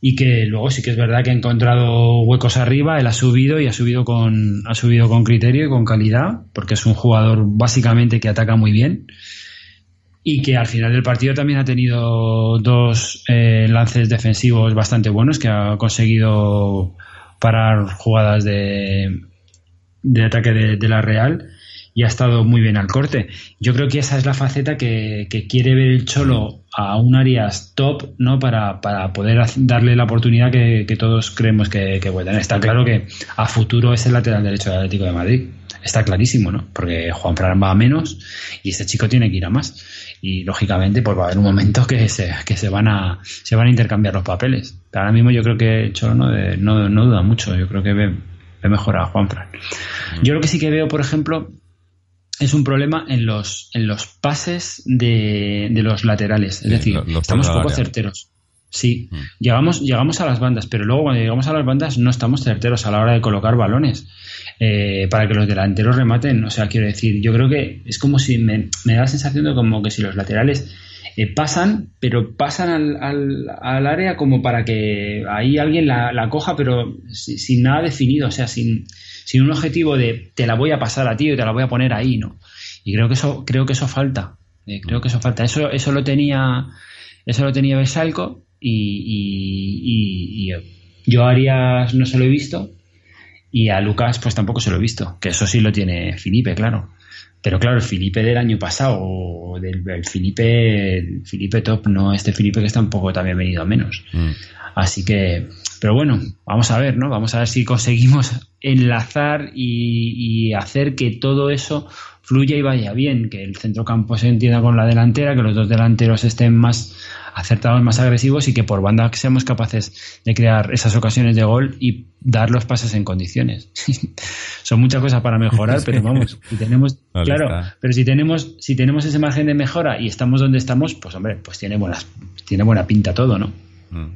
B: y que luego sí que es verdad que ha encontrado huecos arriba, él ha subido y ha subido con ha subido con criterio y con calidad, porque es un jugador básicamente que ataca muy bien y que al final del partido también ha tenido dos eh, lances defensivos bastante buenos que ha conseguido parar jugadas de, de ataque de, la Real y ha estado muy bien al corte. Yo creo que esa es la faceta que, quiere ver el Cholo a un Arias top, ¿no? Para, para poder darle la oportunidad que, todos creemos que, que. Está claro que a futuro es el lateral derecho del Atlético de Madrid. Está clarísimo, ¿no? Porque Juan Fran va a menos y este chico tiene que ir a más y lógicamente pues va a haber un momento que se, que se van a se van a intercambiar los papeles. Pero ahora mismo yo creo que Cholo no, no, no duda mucho, yo creo que ve, ve mejor a Juanfran. Mm. Yo lo que sí que veo, por ejemplo, es un problema en los en los pases de, de los laterales, es decir, estamos poco certeros. Sí, mm. llegamos, llegamos a las bandas, pero luego cuando llegamos a las bandas no estamos certeros a la hora de colocar balones. Eh, para que los delanteros rematen. O sea, quiero decir, yo creo que es como si me, da la sensación de como que si los laterales eh, pasan, pero pasan al, al, al, área como para que ahí alguien la, la coja, pero sin, sin, nada definido, o sea, sin, sin un objetivo de te la voy a pasar a ti o te la voy a poner ahí, ¿no? Y creo que eso, creo que eso falta. Eh, creo que eso falta. Eso, eso lo tenía, eso lo tenía Besalco y, y, y, y yo a Arias no se lo he visto y a Lucas pues tampoco se lo he visto. Que eso sí lo tiene Felipe, claro. Pero claro, el Felipe del año pasado, del el Felipe, el Felipe top, no este Felipe que está un poco también venido a menos. Mm. Así que, pero bueno, vamos a ver, ¿no? Vamos a ver si conseguimos <laughs> enlazar y, y hacer que todo eso fluya y vaya bien, que el centrocampo se entienda con la delantera, que los dos delanteros estén más acertados, más agresivos y que por banda seamos capaces de crear esas ocasiones de gol y dar los pases en condiciones. <laughs> Son muchas cosas para mejorar, <laughs> pero vamos, si tenemos, claro, pero si tenemos, si tenemos ese margen de mejora y estamos donde estamos, pues hombre, pues tiene buenas, tiene buena pinta todo, ¿no?
A: Mm.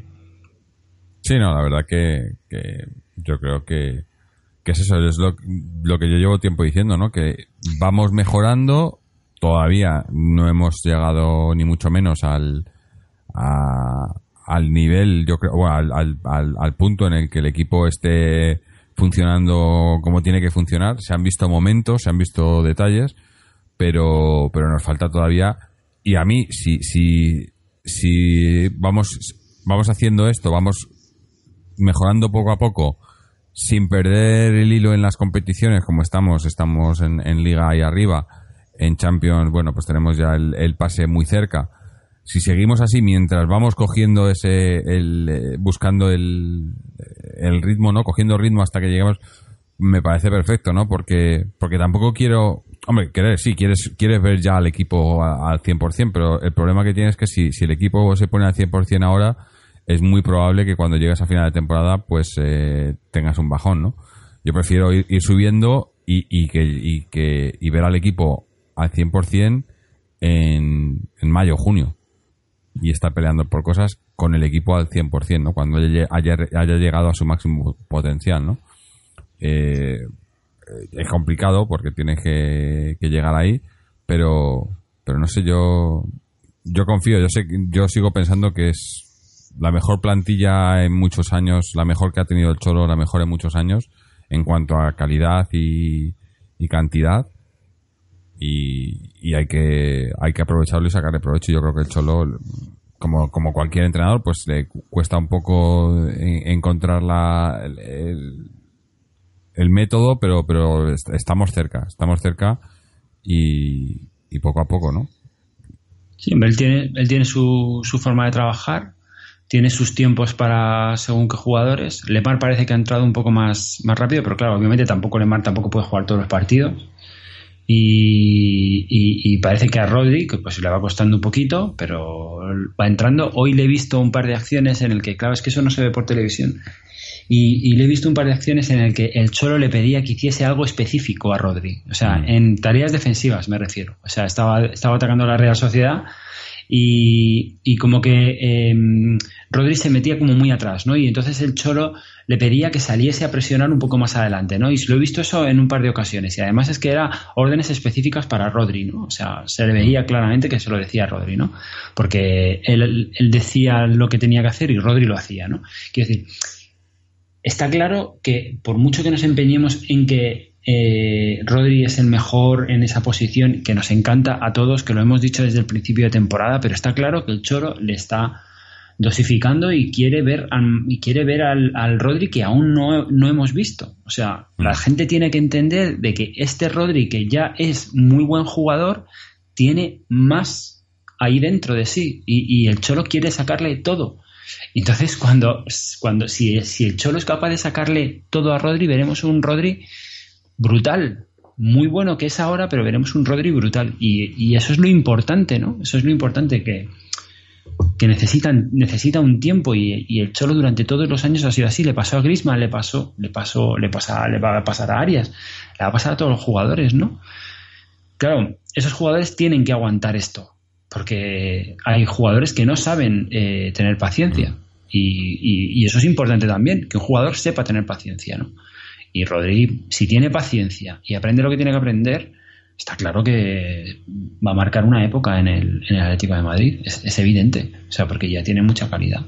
A: Sí, no, la verdad que, que yo creo que, que es eso, es lo, lo, que yo llevo tiempo diciendo, ¿no? Que vamos mejorando, todavía no hemos llegado ni mucho menos al, a, al nivel, yo creo, bueno, al, al, al, punto en el que el equipo esté funcionando como tiene que funcionar. Se han visto momentos, se han visto detalles, pero, pero nos falta todavía. Y a mí, si, si, si vamos, vamos haciendo esto, vamos mejorando poco a poco, sin perder el hilo en las competiciones, como estamos, estamos en, Liga ahí arriba, en Champions, bueno, pues tenemos ya el, pase muy cerca. Si seguimos así, mientras vamos cogiendo ese, el, eh, buscando el, el ritmo, ¿no? Cogiendo ritmo hasta que lleguemos, me parece perfecto, ¿no? Porque, porque tampoco quiero, hombre, querer, sí, quieres, quieres ver ya al equipo al 100%, pero el problema que tienes es que si, si el equipo se pone al 100% ahora, es muy probable que cuando llegues a final de temporada pues eh, tengas un bajón, ¿no? Yo prefiero ir, ir subiendo y, y, que, y, que, y ver al equipo al 100% en, en mayo, junio y estar peleando por cosas con el equipo al 100%, ¿no? Cuando haya, haya llegado a su máximo potencial, ¿no? Eh, es complicado porque tienes que, que, llegar ahí, pero, pero no sé, yo, yo confío, yo sé, yo sigo pensando que es la mejor plantilla en muchos años, la mejor que ha tenido el Cholo, la mejor en muchos años, en cuanto a calidad y, y cantidad. Y, hay que hay que aprovecharlo y sacarle provecho. Yo creo que el Cholo, como, como cualquier entrenador, pues le cuesta un poco encontrar la, el, el método, pero, pero estamos cerca, estamos cerca y, y poco a poco, ¿no?
B: Sí, él tiene, él tiene su, su forma de trabajar tiene sus tiempos para según qué jugadores. Lemar parece que ha entrado un poco más, más rápido, pero claro, obviamente tampoco Lemar tampoco puede jugar todos los partidos. Y, y, y, parece que a Rodri, que pues le va costando un poquito, pero va entrando. Hoy le he visto un par de acciones en el que, claro, es que eso no se ve por televisión. Y, y, le he visto un par de acciones en el que el Cholo le pedía que hiciese algo específico a Rodri. O sea, mm. en tareas defensivas me refiero. O sea, estaba, estaba atacando a la Real Sociedad y, como que eh, Rodri se metía como muy atrás, ¿no? Y entonces el Cholo le pedía que saliese a presionar un poco más adelante, ¿no? Y lo he visto eso en un par de ocasiones. Y además es que era órdenes específicas para Rodri, ¿no? O sea, se le veía claramente que se lo decía a Rodri, ¿no? Porque él, él decía lo que tenía que hacer y Rodri lo hacía, ¿no? Quiero decir, está claro que por mucho que nos empeñemos en que eh, Rodri es el mejor en esa posición, que nos encanta a todos, que lo hemos dicho desde el principio de temporada, pero está claro que el Choro le está dosificando y quiere ver, y quiere ver al, al Rodri que aún no, no, hemos visto. O sea, la mm. gente tiene que entender de que este Rodri, que ya es muy buen jugador, tiene más ahí dentro de sí y, y el Cholo quiere sacarle todo. Entonces, cuando, cuando si, si el Cholo es capaz de sacarle todo a Rodri, veremos un Rodri brutal, muy bueno que es ahora, pero veremos un Rodri brutal. Y, y, eso es lo importante, ¿no? Eso es lo importante que, que necesitan, necesita un tiempo y, y, el Cholo durante todos los años ha sido así. Le pasó a Grisman, le pasó, le pasó, le pasa, le va a pasar a Arias, le va a pasar a todos los jugadores, ¿no? Claro, esos jugadores tienen que aguantar esto, porque hay jugadores que no saben eh, tener paciencia. Y, y, eso es importante también, que un jugador sepa tener paciencia, ¿no? Y Rodri, si tiene paciencia y aprende lo que tiene que aprender, está claro que va a marcar una época en el, en el Atlético de Madrid, es, es, evidente, o sea, porque ya tiene mucha calidad.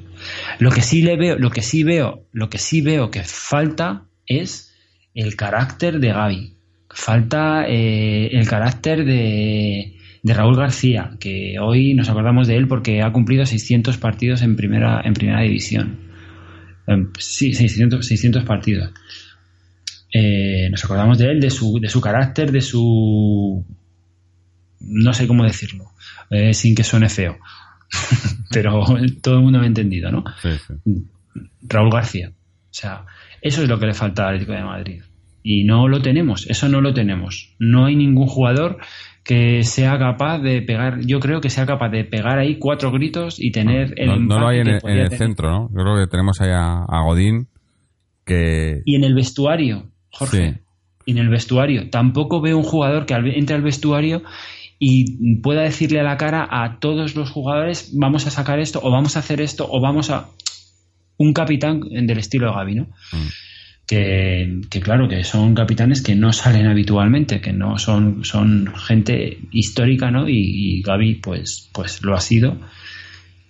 B: Lo que sí le veo, lo que sí veo, lo que sí veo que falta es el carácter de Gaby, falta eh, el carácter de, de Raúl García, que hoy nos acordamos de él porque ha cumplido 600 partidos en primera, en primera división. Sí, 600, 600 partidos. Eh, nos acordamos de él, de su, de su carácter, de su... no sé cómo decirlo, eh, sin que suene feo, <laughs> pero <laughs> todo el mundo me ha entendido, ¿no?
A: Sí, sí.
B: Raúl García. O sea, eso es lo que le falta al Atlético de Madrid. Y no lo tenemos, eso no lo tenemos. No hay ningún jugador que sea capaz de pegar, yo creo que sea capaz de pegar ahí cuatro gritos y tener el...
A: No, no lo hay en, el, en centro, ¿no? Yo creo que tenemos ahí a, a Godín que...
B: Y en el vestuario, Jorge.
A: Sí.
B: Y en el vestuario. Tampoco veo un jugador que entre al vestuario y pueda decirle a la cara a todos los jugadores, vamos a sacar esto, o vamos a hacer esto, o vamos a... Un capitán del estilo Gaby, ¿no?
A: Mm.
B: Que, que claro, que son capitanes que no salen habitualmente, que no son, son gente histórica, ¿no? Y, y Gaby, pues, pues lo ha sido.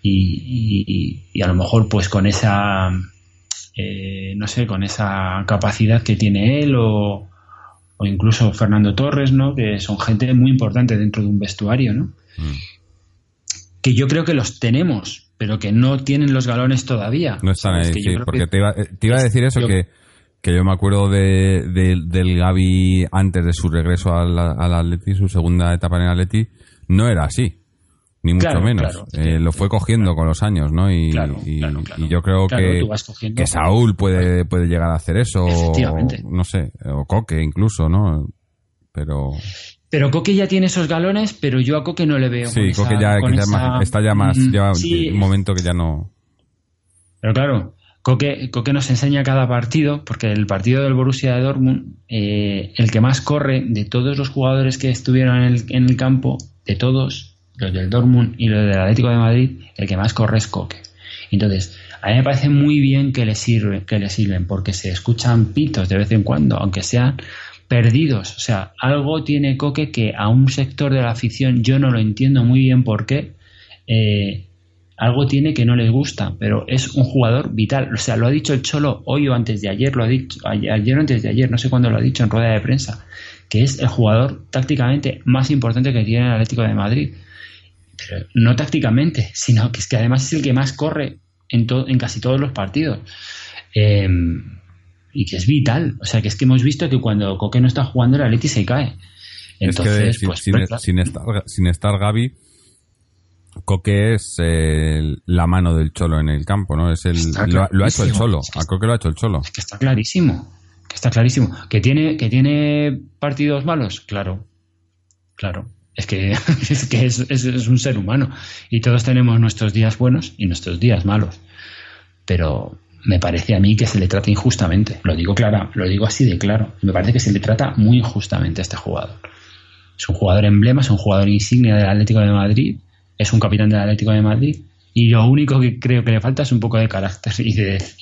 B: Y, y- y a lo mejor, pues con esa, eh, no sé, con esa capacidad que tiene él o, o incluso Fernando Torres, ¿no? Que son gente muy importante dentro de un vestuario, ¿no?
A: Mm.
B: Que yo creo que los tenemos, pero que no tienen los galones todavía.
A: No están ahí,
B: Que yo
A: sí, porque
B: que-
A: te iba, eh, te iba a decir eso, que, que yo me acuerdo de, de- del Gaby antes de su regreso al, al Atleti, su segunda etapa en el Atleti, no era así, ni mucho
B: Claro,
A: menos.
B: claro.
A: Eh, lo fue cogiendo con los años, ¿no? Y,
B: Claro,
A: y- yo creo que, que Saúl puede, puede llegar a hacer eso, o,
B: Efectivamente.
A: no sé, o Coque incluso, ¿no? Pero
B: Pero Coque ya tiene esos galones, pero yo a Coque no le veo.
A: sí, Coque ya,
B: con
A: que ya
B: esa-
A: más- está ya más,
B: Mm,
A: lleva
B: sí,
A: un momento que ya no...
B: Pero claro, Coque, Coque nos enseña cada partido, porque el partido del Borussia de Dortmund, eh, el que más corre de todos los jugadores que estuvieron en el, en el campo, de todos, los del Dortmund y los del Atlético de Madrid, el que más corre es Coque. Entonces, a mí me parece muy bien que le sirve, que le sirven, porque se escuchan pitos de vez en cuando, aunque sean perdidos. O sea, algo tiene Coque que a un sector de la afición yo no lo entiendo muy bien por qué. eh, algo tiene que no les gusta, pero es un jugador vital. O sea, lo ha dicho el Cholo hoy o antes de ayer, lo ha dicho ayer ayer o antes de ayer, no sé cuándo lo ha dicho en rueda de prensa, que es el jugador tácticamente más importante que tiene el Atlético de Madrid. Pero no tácticamente, sino que es que además es el que más corre en, en casi todos los partidos. Eh, y que es vital. O sea, que es que hemos visto que cuando Coque no está jugando, el Atleti se cae. Entonces,
A: es que sin,
B: pues,
A: sin-
B: pues, claro.
A: sin estar, sin estar Gaby, Coque es eh, la mano del Cholo en el campo, ¿no? Es el, lo, ha- lo ha hecho el. Cholo,
B: Es que
A: a Coque lo ha hecho el Cholo.
B: Es que está clarísimo. Que está clarísimo. ¿Que tiene, que tiene partidos malos? Claro. Claro. <laughs> Es que, es, que es, es- un ser humano. Y todos tenemos nuestros días buenos y nuestros días malos. Pero me parece a mí que se le trata injustamente. Lo digo clara, lo digo así de claro. Me parece que se le trata muy injustamente a este jugador. Es un jugador emblema, es un jugador insignia del Atlético de Madrid, es un capitán del Atlético de Madrid. Y lo único que creo que le falta es un poco de carácter y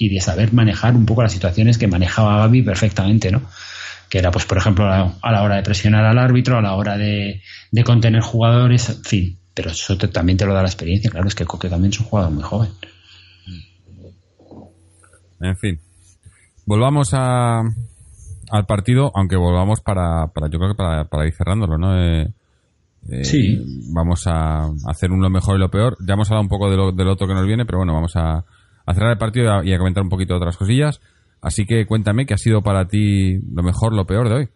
B: de, saber manejar un poco las situaciones que manejaba Gaby perfectamente, ¿no? Que era, pues, por ejemplo, a la hora de presionar al árbitro, a la hora de, de contener jugadores, en fin. Pero eso te- también te lo da la experiencia, claro, es que Coque también es un jugador muy joven.
A: En fin. Volvamos a, al partido, aunque volvamos para, para yo creo que para, para ir cerrándolo, ¿no? Eh, eh,
B: Sí.
A: Vamos a hacer un lo mejor y lo peor. Ya hemos hablado un poco de lo, del otro que nos viene, pero bueno, vamos a, a cerrar el partido y a, y a comentar un poquito de otras cosillas. Así que cuéntame qué ha sido para ti lo mejor, lo peor de hoy.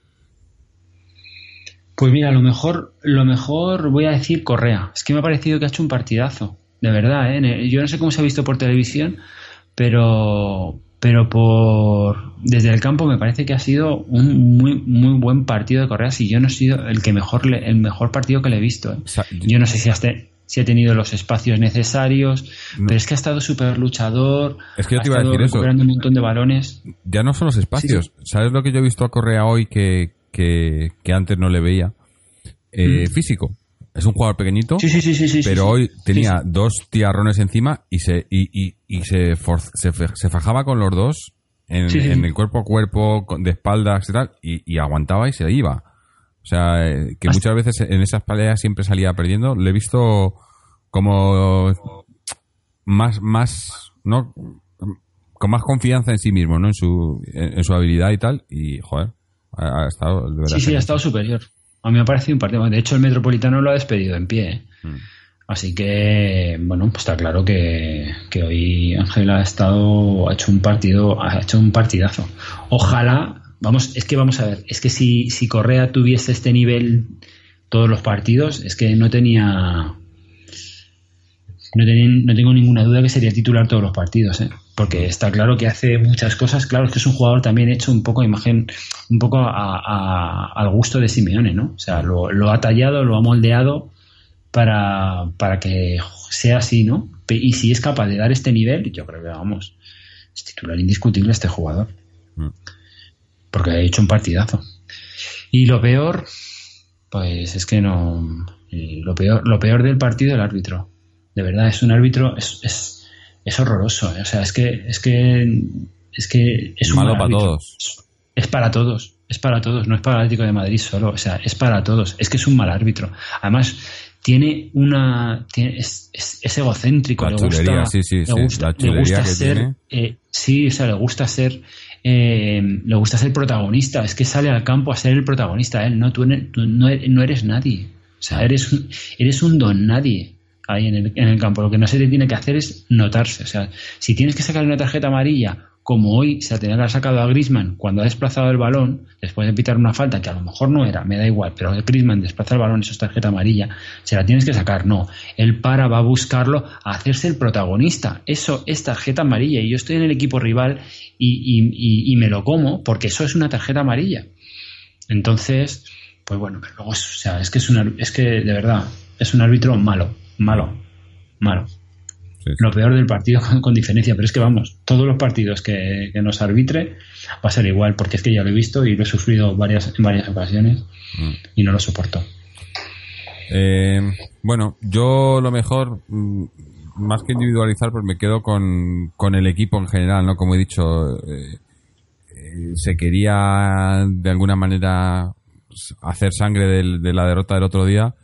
B: Pues mira, lo mejor, lo mejor voy a decir Correa. Es que me ha parecido que ha hecho un partidazo. De verdad, ¿eh? Yo no sé cómo se ha visto por televisión, pero, pero por desde el campo me parece que ha sido un muy, muy buen partido de Correa. Si yo no he sido el que mejor le- el mejor partido que le he visto. ¿eh? Yo no sé si, has te- si ha tenido los espacios necesarios,
A: No.
B: pero es que ha estado súper luchador.
A: Es que yo
B: ha
A: te iba a
B: estado
A: decir eso.
B: recuperando un montón de balones.
A: Ya no son los espacios. ¿Sabes lo que yo he visto a Correa hoy que, que, que antes no le veía? Eh, Físico. Es un jugador pequeñito.
B: Mm. Sí, sí, sí, sí. sí,
A: pero hoy tenía dos tiarrones encima y se y, y, y se, for- se, se fajaba con los dos en, el cuerpo a cuerpo, de espaldas y tal, y, y aguantaba y se iba. O sea, eh, que muchas veces en esas peleas siempre salía perdiendo. Le he visto como más, más, ¿no? Con más confianza en sí mismo, ¿no? En su, en, su habilidad y tal. Y, joder, ha, estado...
B: Sí, sí, ha estado superior. A mí me ha parecido un partido. De hecho, el Metropolitano lo ha despedido en pie. ¿eh? Mm. Así que, bueno, pues está claro que, que hoy Ángel ha estado, ha hecho un partido, ha hecho un partidazo. Ojalá, vamos, es que vamos a ver, es que si, si Correa tuviese este nivel todos los partidos, es que no tenía, no, no tengo ninguna duda que sería titular todos los partidos, ¿eh? Porque está claro que hace muchas cosas. Claro, es que es un jugador también hecho un poco imagen, un poco al gusto de Simeone, ¿no? O sea, lo, lo, ha tallado, lo ha moldeado para, para que sea así, ¿no? Y si es capaz de dar este nivel, yo creo que vamos, es titular indiscutible este jugador. Mm. Porque ha hecho un partidazo. Y lo peor, pues es que no. Lo peor, lo peor del partido el árbitro. De verdad, es un árbitro, es, es, es horroroso. ¿eh? O sea, es que, es que, es que es un
A: malo para todos.
B: Es para todos, es para todos, no es para el Atlético de Madrid solo, o sea, es para todos. Es que es un mal árbitro. Además, tiene una es, egocéntrico le gusta,
A: sí, sí, le gusta, le gusta
B: ser eh, sí o sea le gusta ser eh, le gusta ser protagonista es que sale al campo a ser el protagonista él no tú, no, eres nadie o sea eres eres un don nadie ahí en el, en el campo lo que no se te tiene que hacer es notarse o sea si tienes que sacar una tarjeta amarilla como hoy se la haber sacado a Grisman cuando ha desplazado el balón, después de pitar una falta que a lo mejor no era, me da igual, pero Grisman desplaza el balón, eso es tarjeta amarilla, se la tienes que sacar. No, él para, va a buscarlo, a hacerse el protagonista. Eso es tarjeta amarilla y yo estoy en el equipo rival y, me lo como porque eso es una tarjeta amarilla. Entonces, pues bueno, pero luego, o sea, es que es, una, es que de verdad es un árbitro malo, malo, malo. Lo peor del partido <laughs> con, diferencia, pero es que vamos, todos los partidos que, nos arbitre va a ser igual, porque es que ya lo he visto y lo he sufrido varias, en varias ocasiones mm. y no lo soporto.
A: Eh, bueno, yo lo mejor, mm, más que individualizar, pues me quedo con, con el equipo en general, ¿no? Como he dicho, eh, eh, se quería de alguna manera hacer sangre de la derrota del otro día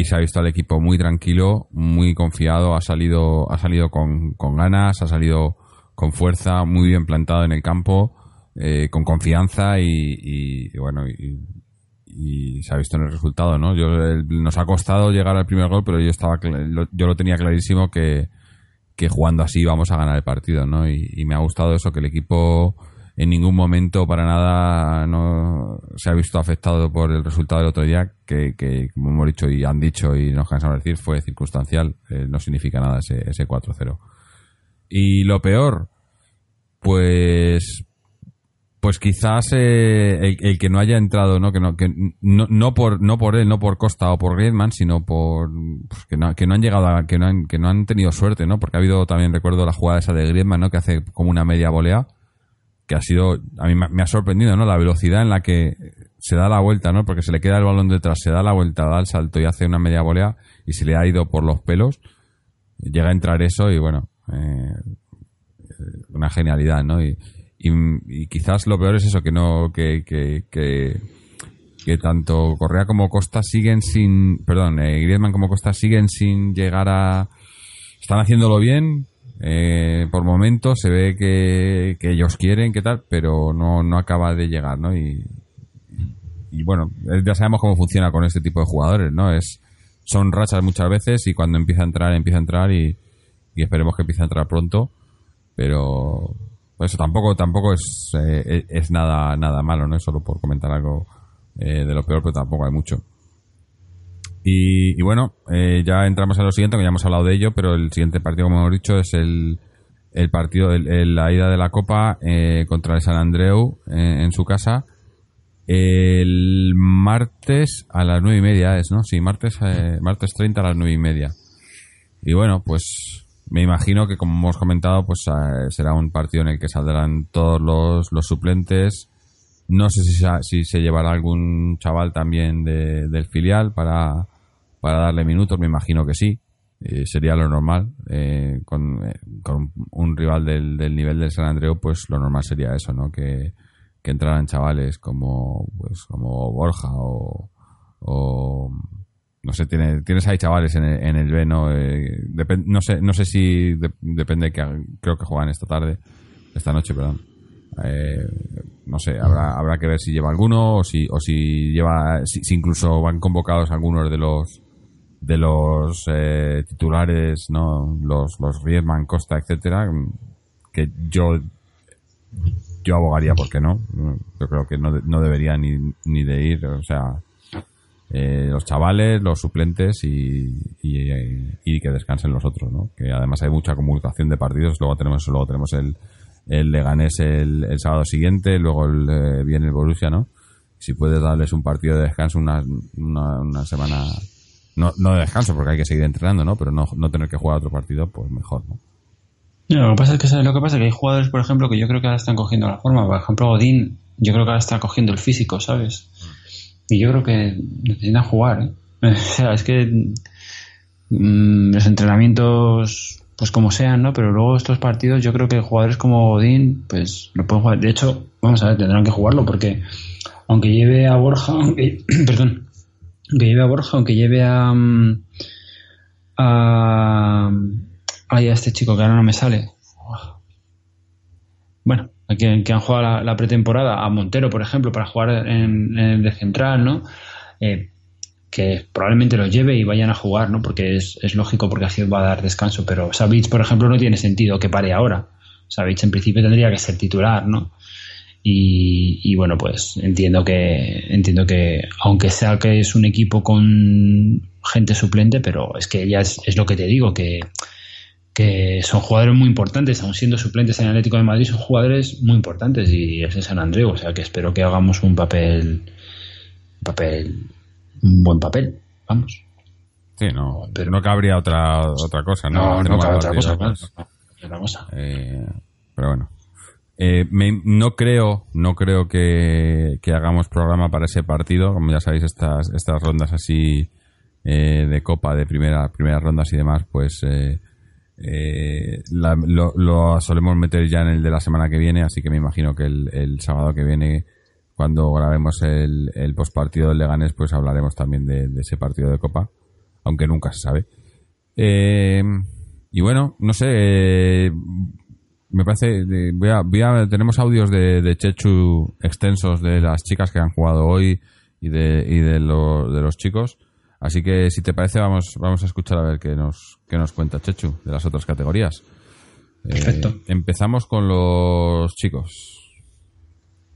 A: y se ha visto al equipo muy tranquilo, muy confiado, ha salido, ha salido con, con ganas, ha salido con fuerza, muy bien plantado en el campo, eh, con confianza y, bueno, y, se ha visto en el resultado, ¿no? Yo, nos ha costado llegar al primer gol, pero yo estaba, yo lo tenía clarísimo que, que jugando así vamos a ganar el partido, ¿no? y me ha gustado eso, que el equipo en ningún momento para nada no se ha visto afectado por el resultado del otro día, que, como hemos dicho y han dicho y nos cansamos de decir, fue circunstancial, eh, no significa nada ese, ese 4-0. Y lo peor, pues pues quizás eh, el, que no haya entrado, ¿no? Que no, que no, no, por no por él, no por Costa o por Griezmann, sino por pues, que, no, que no han llegado a, que no han, que no han tenido suerte, ¿no? Porque ha habido también recuerdo la jugada esa de Griezmann, ¿no? Que hace como una media volea que ha sido, a mí me ha sorprendido, ¿no? La velocidad en la que se da la vuelta, ¿no? Porque se le queda el balón detrás, se da la vuelta, da el salto y hace una media volea y se le ha ido por los pelos. Llega a entrar eso y bueno, eh, una genialidad, ¿no? Y, y, quizás lo peor es eso, que no, que, que, que, tanto Correa como Costa siguen sin, perdón, eh, Griezmann como Costa siguen sin llegar a, están haciéndolo bien, eh, por momentos se ve que, ellos quieren, que tal, pero no, no acaba de llegar, ¿no? Y, bueno, ya sabemos cómo funciona con este tipo de jugadores, ¿no? Es, son rachas muchas veces y cuando empieza a entrar, empieza a entrar y, esperemos que empiece a entrar pronto, pero pues eso tampoco, tampoco es, eh, es nada, nada malo, ¿no? Es solo por comentar algo eh, de lo peor, pero tampoco hay mucho. Y, bueno, eh, ya entramos a lo siguiente, que ya hemos hablado de ello, pero el siguiente partido, como hemos dicho, es el, el partido, el, la ida de la Copa eh, contra el San Andreu eh, en su casa. El martes a las nueve y media es, ¿no? Sí, martes, martes 30 a las nueve y media. Y bueno, pues me imagino que como hemos comentado, pues será un partido en el que saldrán todos los, los suplentes no sé si, si se llevará algún chaval también del filial para, para darle minutos, me imagino que sí. Eh, sería lo normal. Eh, con, eh, con, un rival del, del, nivel del San Andreu, pues lo normal sería eso, ¿no? Que, que entraran chavales como pues como Borja o, o no sé, tiene, tienes ahí chavales en el, en el B, ¿no? Eh, no sé, no sé si de- depende que creo que juegan esta tarde, esta noche, perdón. Eh, no sé, habrá, habrá que ver si lleva alguno o si, o si lleva, si incluso van convocados algunos de los de los eh, titulares, ¿no? Los, los Riedman, Costa, etcétera, que yo yo abogaría porque no. Yo creo que no, no debería ni, ni de ir, o sea, eh, los chavales, los suplentes y, y, y que descansen los otros, ¿no? Que además hay mucha comunicación de partidos. Luego tenemos, luego tenemos el, el Leganés el, el sábado siguiente, luego el, eh, viene el Borussia, ¿no? Si puedes darles un partido de descanso, una, una, una semana, no, no de descanso porque hay que seguir entrenando, ¿no? Pero no, no tener que jugar otro partido, pues mejor, ¿no?
B: No, lo que pasa es que ¿sabes lo que pasa que hay jugadores, por ejemplo, que yo creo que ahora están cogiendo la forma. Por ejemplo, Godín, yo creo que ahora está cogiendo el físico, ¿sabes? Y yo creo que necesitan jugar, ¿eh? <laughs> O sea, es que mm, los entrenamientos, pues como sean, ¿no? Pero luego estos partidos, yo creo que jugadores como Godín, pues lo pueden jugar. De hecho, vamos a ver, tendrán que jugarlo porque aunque lleve a Borja, <clears throat> perdón, aunque lleve a Borja, aunque lleve a, a, a este chico que ahora no me sale. Bueno, a quien, que han jugado la, pretemporada, a Montero, por ejemplo, para jugar en, en el de central, ¿no? Eh, que probablemente los lleve y vayan a jugar, ¿no? Porque es, es lógico, porque así va a dar descanso. Pero Savic, por ejemplo, no tiene sentido que pare ahora. Savic en principio tendría que ser titular, ¿no? Y, y bueno, pues entiendo que entiendo que aunque sea que es un equipo con gente suplente, pero es que ya es, es lo que te digo, que, que son jugadores muy importantes, aun siendo suplentes en el Atlético de Madrid, son jugadores muy importantes y es de San Andreu, o sea que espero que hagamos un papel, un papel, un buen papel, vamos.
A: Sí, no,
B: Pero-
A: no cabría otra otra cosa, ¿no?
B: no,
A: más
B: otra cosa, cosa.
A: Eh, pero bueno. Eh, no creo, no creo que, hagamos programa para ese partido. Como ya sabéis, estas, estas rondas así eh, de copa, de primera, primeras rondas y demás, pues eh, eh, lo, solemos meter ya en el de la semana que viene, así que me imagino que el, el sábado que viene, cuando grabemos el, el postpartido del Leganés, pues hablaremos también de, de ese partido de copa, aunque nunca se sabe. Eh, y bueno, no sé, eh, me parece, eh, voy a, voy a- tenemos audios de, de Chechu extensos de las chicas que han jugado hoy y de, y de, lo- de los chicos. Así que si te parece vamos, vamos a escuchar a ver qué nos, qué nos cuenta Chechu de las otras categorías. Eh,
B: Perfecto.
A: empezamos con los chicos.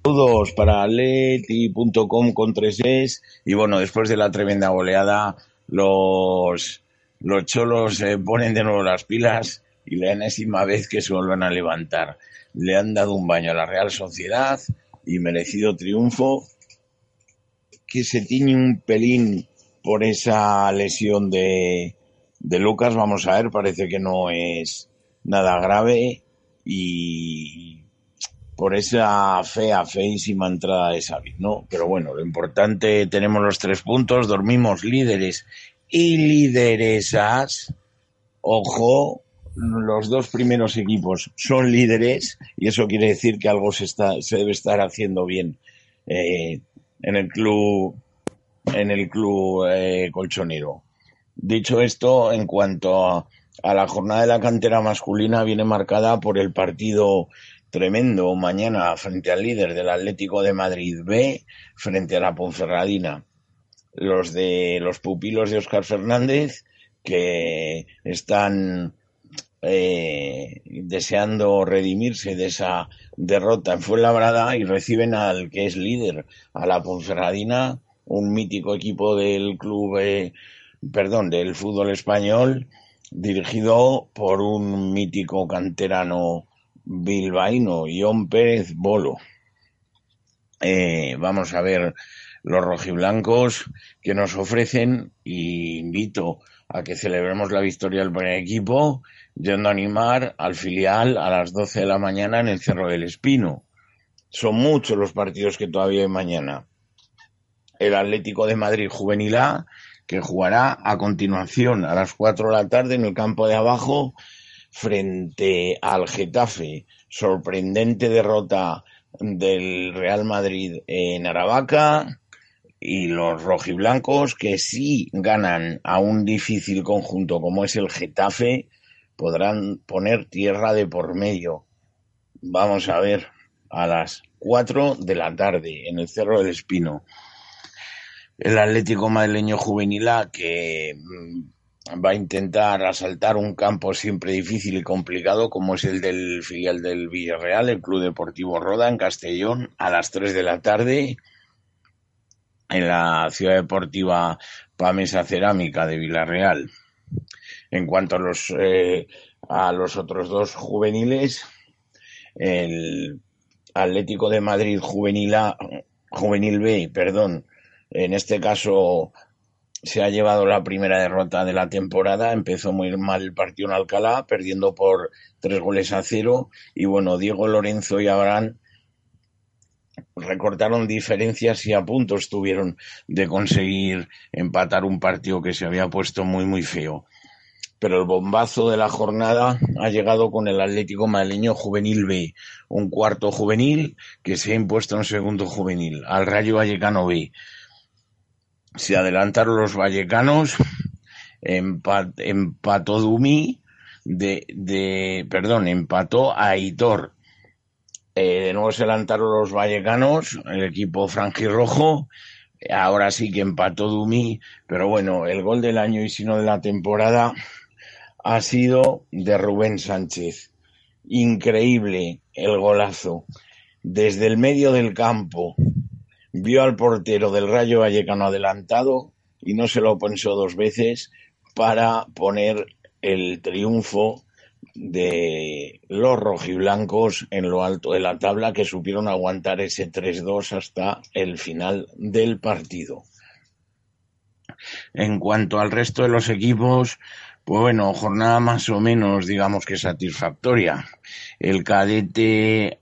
D: Saludos para leti.com con tres es y bueno, después de la tremenda goleada, los, los cholos se ponen de nuevo las pilas y la enésima vez que se vuelven a levantar. Le han dado un baño a la Real Sociedad y merecido triunfo que se tiñe un pelín por esa lesión de, de Lucas. Vamos a ver, parece que no es nada grave y por esa fea, feísima entrada de Xavi, ¿no? Pero bueno, lo importante, tenemos los tres puntos, dormimos líderes y lideresas. Ojo, los dos primeros equipos son líderes y eso quiere decir que algo se, está, se debe estar haciendo bien eh, en el club, en el club eh, colchonero. Dicho esto, en cuanto a, a la jornada de la cantera masculina, viene marcada por el partido tremendo mañana frente al líder del Atlético de Madrid B, frente a la Ponferradina. Los de los pupilos de Óscar Fernández que están eh, deseando redimirse de esa derrota en Fuenlabrada y reciben al que es líder, a la Ponferradina, un mítico equipo del club, eh, perdón, del fútbol español, dirigido por un mítico canterano bilbaíno, Ion Pérez Bolo. Eh, vamos a ver los rojiblancos que nos ofrecen y invito a que celebremos la victoria del primer equipo yendo a animar al filial a las 12 de la mañana en el Cerro del Espino. Son muchos los partidos que todavía hay mañana. El Atlético de Madrid Juvenil A, que jugará a continuación a las 4 de la tarde en el campo de abajo frente al Getafe. Sorprendente derrota del Real Madrid en Aravaca y los rojiblancos que sí ganan a un difícil conjunto como es el Getafe podrán poner tierra de por medio. Vamos a ver a las 4 de la tarde en el Cerro del Espino. El Atlético Madrileño Juvenil que mm, va a intentar asaltar un campo siempre difícil y complicado como es el del filial del Villarreal, el Club Deportivo Roda en Castellón, a las 3 de la tarde en la ciudad deportiva Pamesa Cerámica de Villarreal. En cuanto a los, eh, a los otros dos juveniles, el Atlético de Madrid Juvenil, Juvenil B, perdón, en este caso se ha llevado la primera derrota de la temporada. Empezó muy mal el partido en Alcalá, perdiendo por tres goles a cero. Y bueno, Diego Lorenzo y Abraham recortaron diferencias y a punto estuvieron de conseguir empatar un partido que se había puesto muy, muy feo. Pero el bombazo de la jornada ha llegado con el Atlético Madrileño Juvenil B, un cuarto juvenil que se ha impuesto en segundo juvenil, al Rayo Vallecano B. Se adelantaron los vallecanos, empató Dumi, de, de, perdón, empató a Aitor eh, de nuevo se adelantaron los vallecanos, el equipo franjirrojo. Ahora sí que empató Dumi, pero bueno, el gol del año y si no de la temporada ha sido de Rubén Sánchez. Increíble el golazo. Desde el medio del campo vio al portero del Rayo Vallecano adelantado y no se lo pensó dos veces para poner el triunfo de los rojiblancos en lo alto de la tabla que supieron aguantar ese 3-2 hasta el final del partido. En cuanto al resto de los equipos, pues bueno, jornada más o menos, digamos que satisfactoria. El cadete,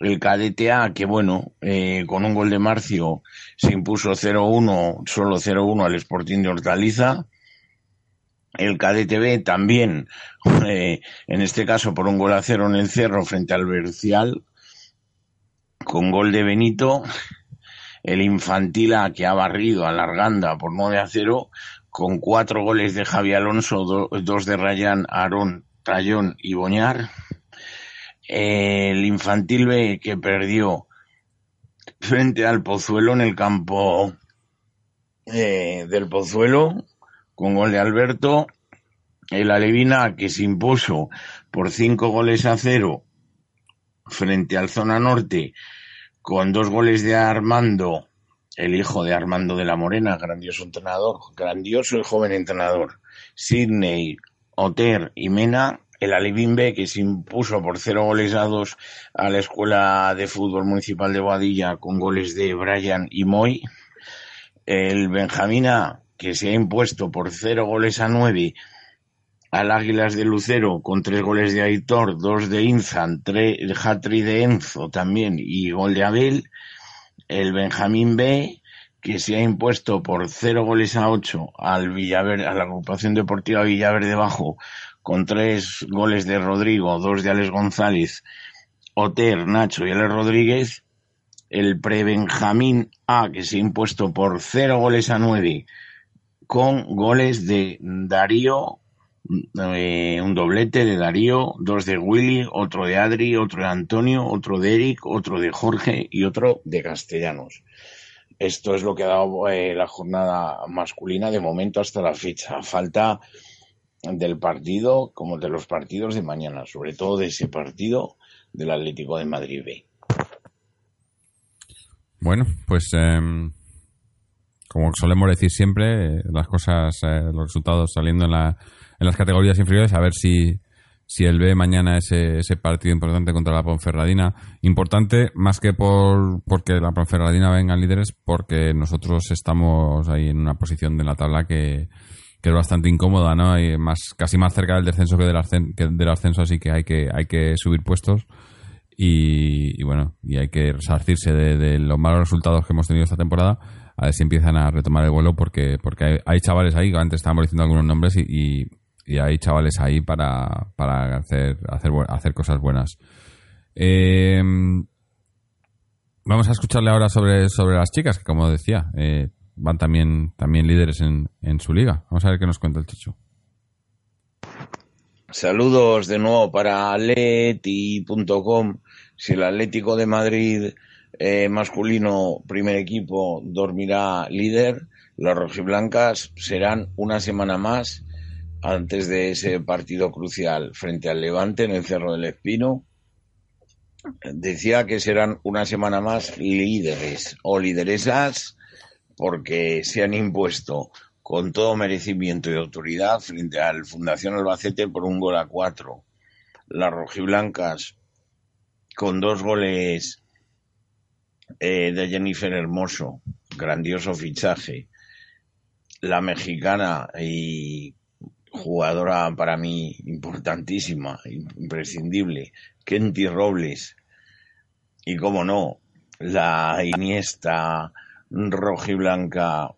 D: el cadete A, que bueno, eh, con un gol de Marcio se impuso 0-1, solo 0-1 al Sporting de Hortaliza el cadete B también, <laughs> eh, en este caso por un gol a cero en el cerro frente al Bercial, con gol de Benito. El infantil A que ha barrido a Larganda por 9 a 0, con cuatro goles de Javi Alonso, dos de Rayán, Aarón, Tallón y Boñar. El infantil B que perdió frente al Pozuelo en el campo eh, del Pozuelo con gol de Alberto, el Alevina que se impuso por cinco goles a cero frente al Zona Norte con dos goles de Armando, el hijo de Armando de la Morena, grandioso entrenador, grandioso el joven entrenador, Sidney, Oter y Mena, el B que se impuso por cero goles a dos a la Escuela de Fútbol Municipal de Boadilla con goles de Brian y Moy, el Benjamina que se ha impuesto por cero goles a nueve al Águilas de Lucero con tres goles de Aitor, dos de Inzan, tres Hatri de Enzo también y gol de Abel. El Benjamín B que se ha impuesto por cero goles a ocho al Villaverde, a la agrupación deportiva Villaverde Bajo con tres goles de Rodrigo, dos de Alex González, Oter, Nacho y Alex Rodríguez. El pre-Benjamín A que se ha impuesto por cero goles a nueve con goles de Darío, un doblete de Darío, dos de Willy, otro de Adri, otro de Antonio, otro de Eric, otro de Jorge y otro de Castellanos. Esto es lo que ha dado eh, la jornada masculina de momento hasta la fecha. Falta del partido como de los partidos de mañana, sobre todo de ese partido del Atlético de Madrid B.
A: Bueno, pues em, como solemos decir siempre, eh, las cosas, eh, los resultados saliendo en, la, en las categorías inferiores, a ver si, si el B mañana ese, ese partido importante contra la Ponferradina. Importante más que por porque la Ponferradina venga líderes, porque nosotros estamos ahí en una posición de la tabla que, que es bastante incómoda, ¿no? Y más, casi más cerca del descenso que del, del ascenso, así que hay que, hay que subir puestos. Y, bueno, y hay que resarcirse de, los malos resultados que hemos tenido esta temporada a ver si empiezan a retomar el vuelo porque, porque hay, chavales ahí, antes estábamos diciendo algunos nombres y, y, hay chavales ahí para, para hacer, hacer, hacer cosas buenas. Eh, Vamos a escucharle ahora sobre, sobre las chicas, que como decía, eh, van también, también líderes en, en su liga. Vamos a ver qué nos cuenta el Chicho.
D: Saludos de nuevo para Leti.com. Si el Atlético de Madrid eh, masculino primer equipo dormirá líder, las rojiblancas serán una semana más antes de ese partido crucial frente al Levante en el Cerro del Espino. Decía que serán una semana más líderes o lideresas porque se han impuesto con todo merecimiento y autoridad frente al Fundación Albacete por un gol a cuatro. Las rojiblancas con dos goles eh, de Jennifer Hermoso, grandioso fichaje. La mexicana y jugadora para mí importantísima, imprescindible, Kenty Robles. Y cómo no, la Iniesta rojiblanca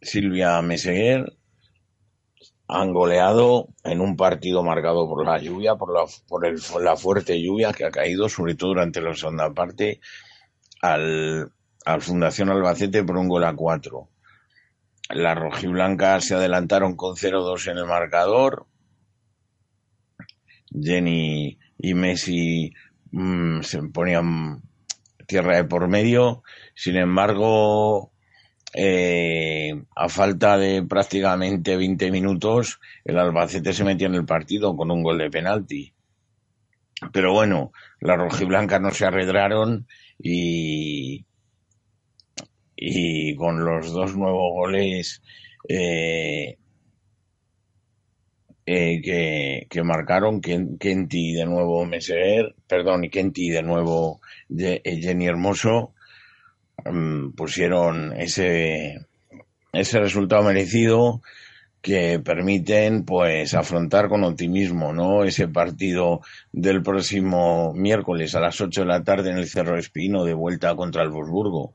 D: Silvia Meseguer han goleado en un partido marcado por la lluvia, por la, por el, la fuerte lluvia que ha caído, sobre todo durante la segunda parte, al, al Fundación Albacete por un gol a cuatro. Las rojiblancas se adelantaron con 0-2 en el marcador. Jenny y Messi mmm, se ponían tierra de por medio. Sin embargo, eh, a falta de prácticamente 20 minutos, el Albacete se metió en el partido con un gol de penalti. Pero bueno, las rojiblancas no se arredraron y, y con los dos nuevos goles eh, eh, que, que, marcaron Kenty de nuevo Meseguer, perdón, y Kenty de nuevo Jenny Hermoso, Mm, pusieron ese, ese resultado merecido que permiten pues afrontar con optimismo no ese partido del próximo miércoles a las 8 de la tarde en el Cerro Espino de vuelta contra el Wolfsburgo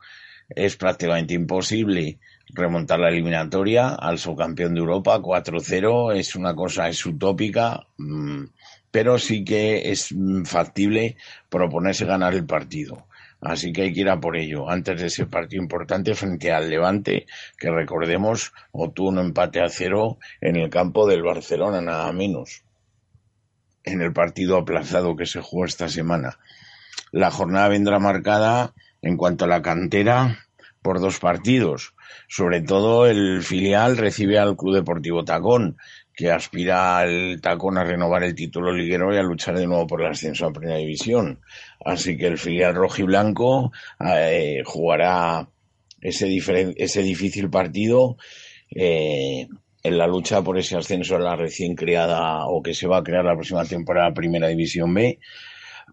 D: es prácticamente imposible remontar la eliminatoria al subcampeón de Europa 4-0 es una cosa es utópica mm, pero sí que es factible proponerse ganar el partido Así que hay que ir a por ello antes de ese partido importante frente al Levante, que recordemos obtuvo un empate a cero en el campo del Barcelona, nada menos, en el partido aplazado que se jugó esta semana. La jornada vendrá marcada en cuanto a la cantera por dos partidos. Sobre todo el filial recibe al Club Deportivo Tacón, que aspira al tacón a renovar el título liguero y a luchar de nuevo por el ascenso a Primera División. Así que el filial rojo y blanco eh, jugará ese, ese difícil partido eh, en la lucha por ese ascenso a la recién creada o que se va a crear la próxima temporada Primera División B.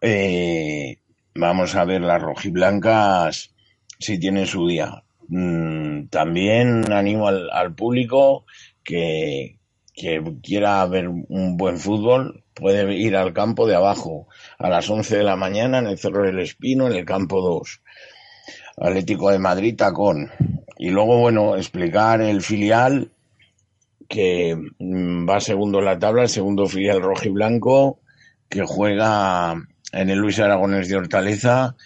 D: Eh, vamos a ver las rojiblancas si tienen su día. Mm, también animo al, público que, que quiera ver un buen fútbol puede ir al campo de abajo a las 11 de la mañana en el Cerro del Espino, en el campo 2. Atlético de Madrid, Tacón. Y luego, bueno, explicar el filial que mm, va segundo en la tabla, el segundo filial rojo y blanco, que juega en el Luis Aragones de Hortaleza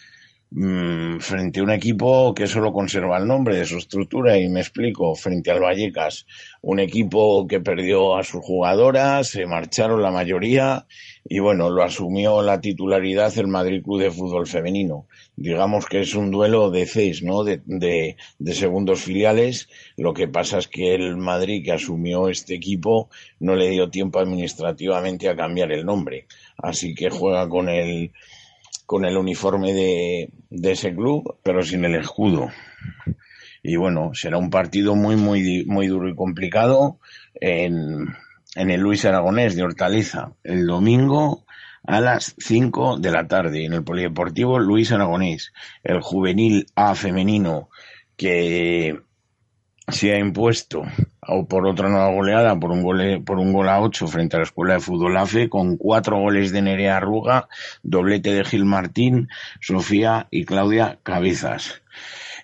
D: Mm, frente a un equipo que solo conserva el nombre de su estructura y me explico, frente al Vallecas, un equipo que perdió a sus jugadoras, se marcharon la mayoría y bueno, lo asumió la titularidad el Madrid Club de Fútbol Femenino. Digamos que es un duelo de seis, ¿no? De, de, de segundos filiales. Lo que pasa es que el Madrid que asumió este equipo no le dio tiempo administrativamente a cambiar el nombre. Así que juega con el con el uniforme de, de ese club, pero sin el escudo. Y bueno, será un partido muy, muy, muy duro y complicado en, en el Luis Aragonés de Hortaleza, el domingo a las 5 de la tarde, en el Polideportivo Luis Aragonés, el juvenil A femenino que se ha impuesto o por otra nueva goleada por un gol por un gol a ocho frente a la Escuela de Fútbol AFE con cuatro goles de Nerea Arruga, doblete de Gil Martín, Sofía y Claudia Cabezas.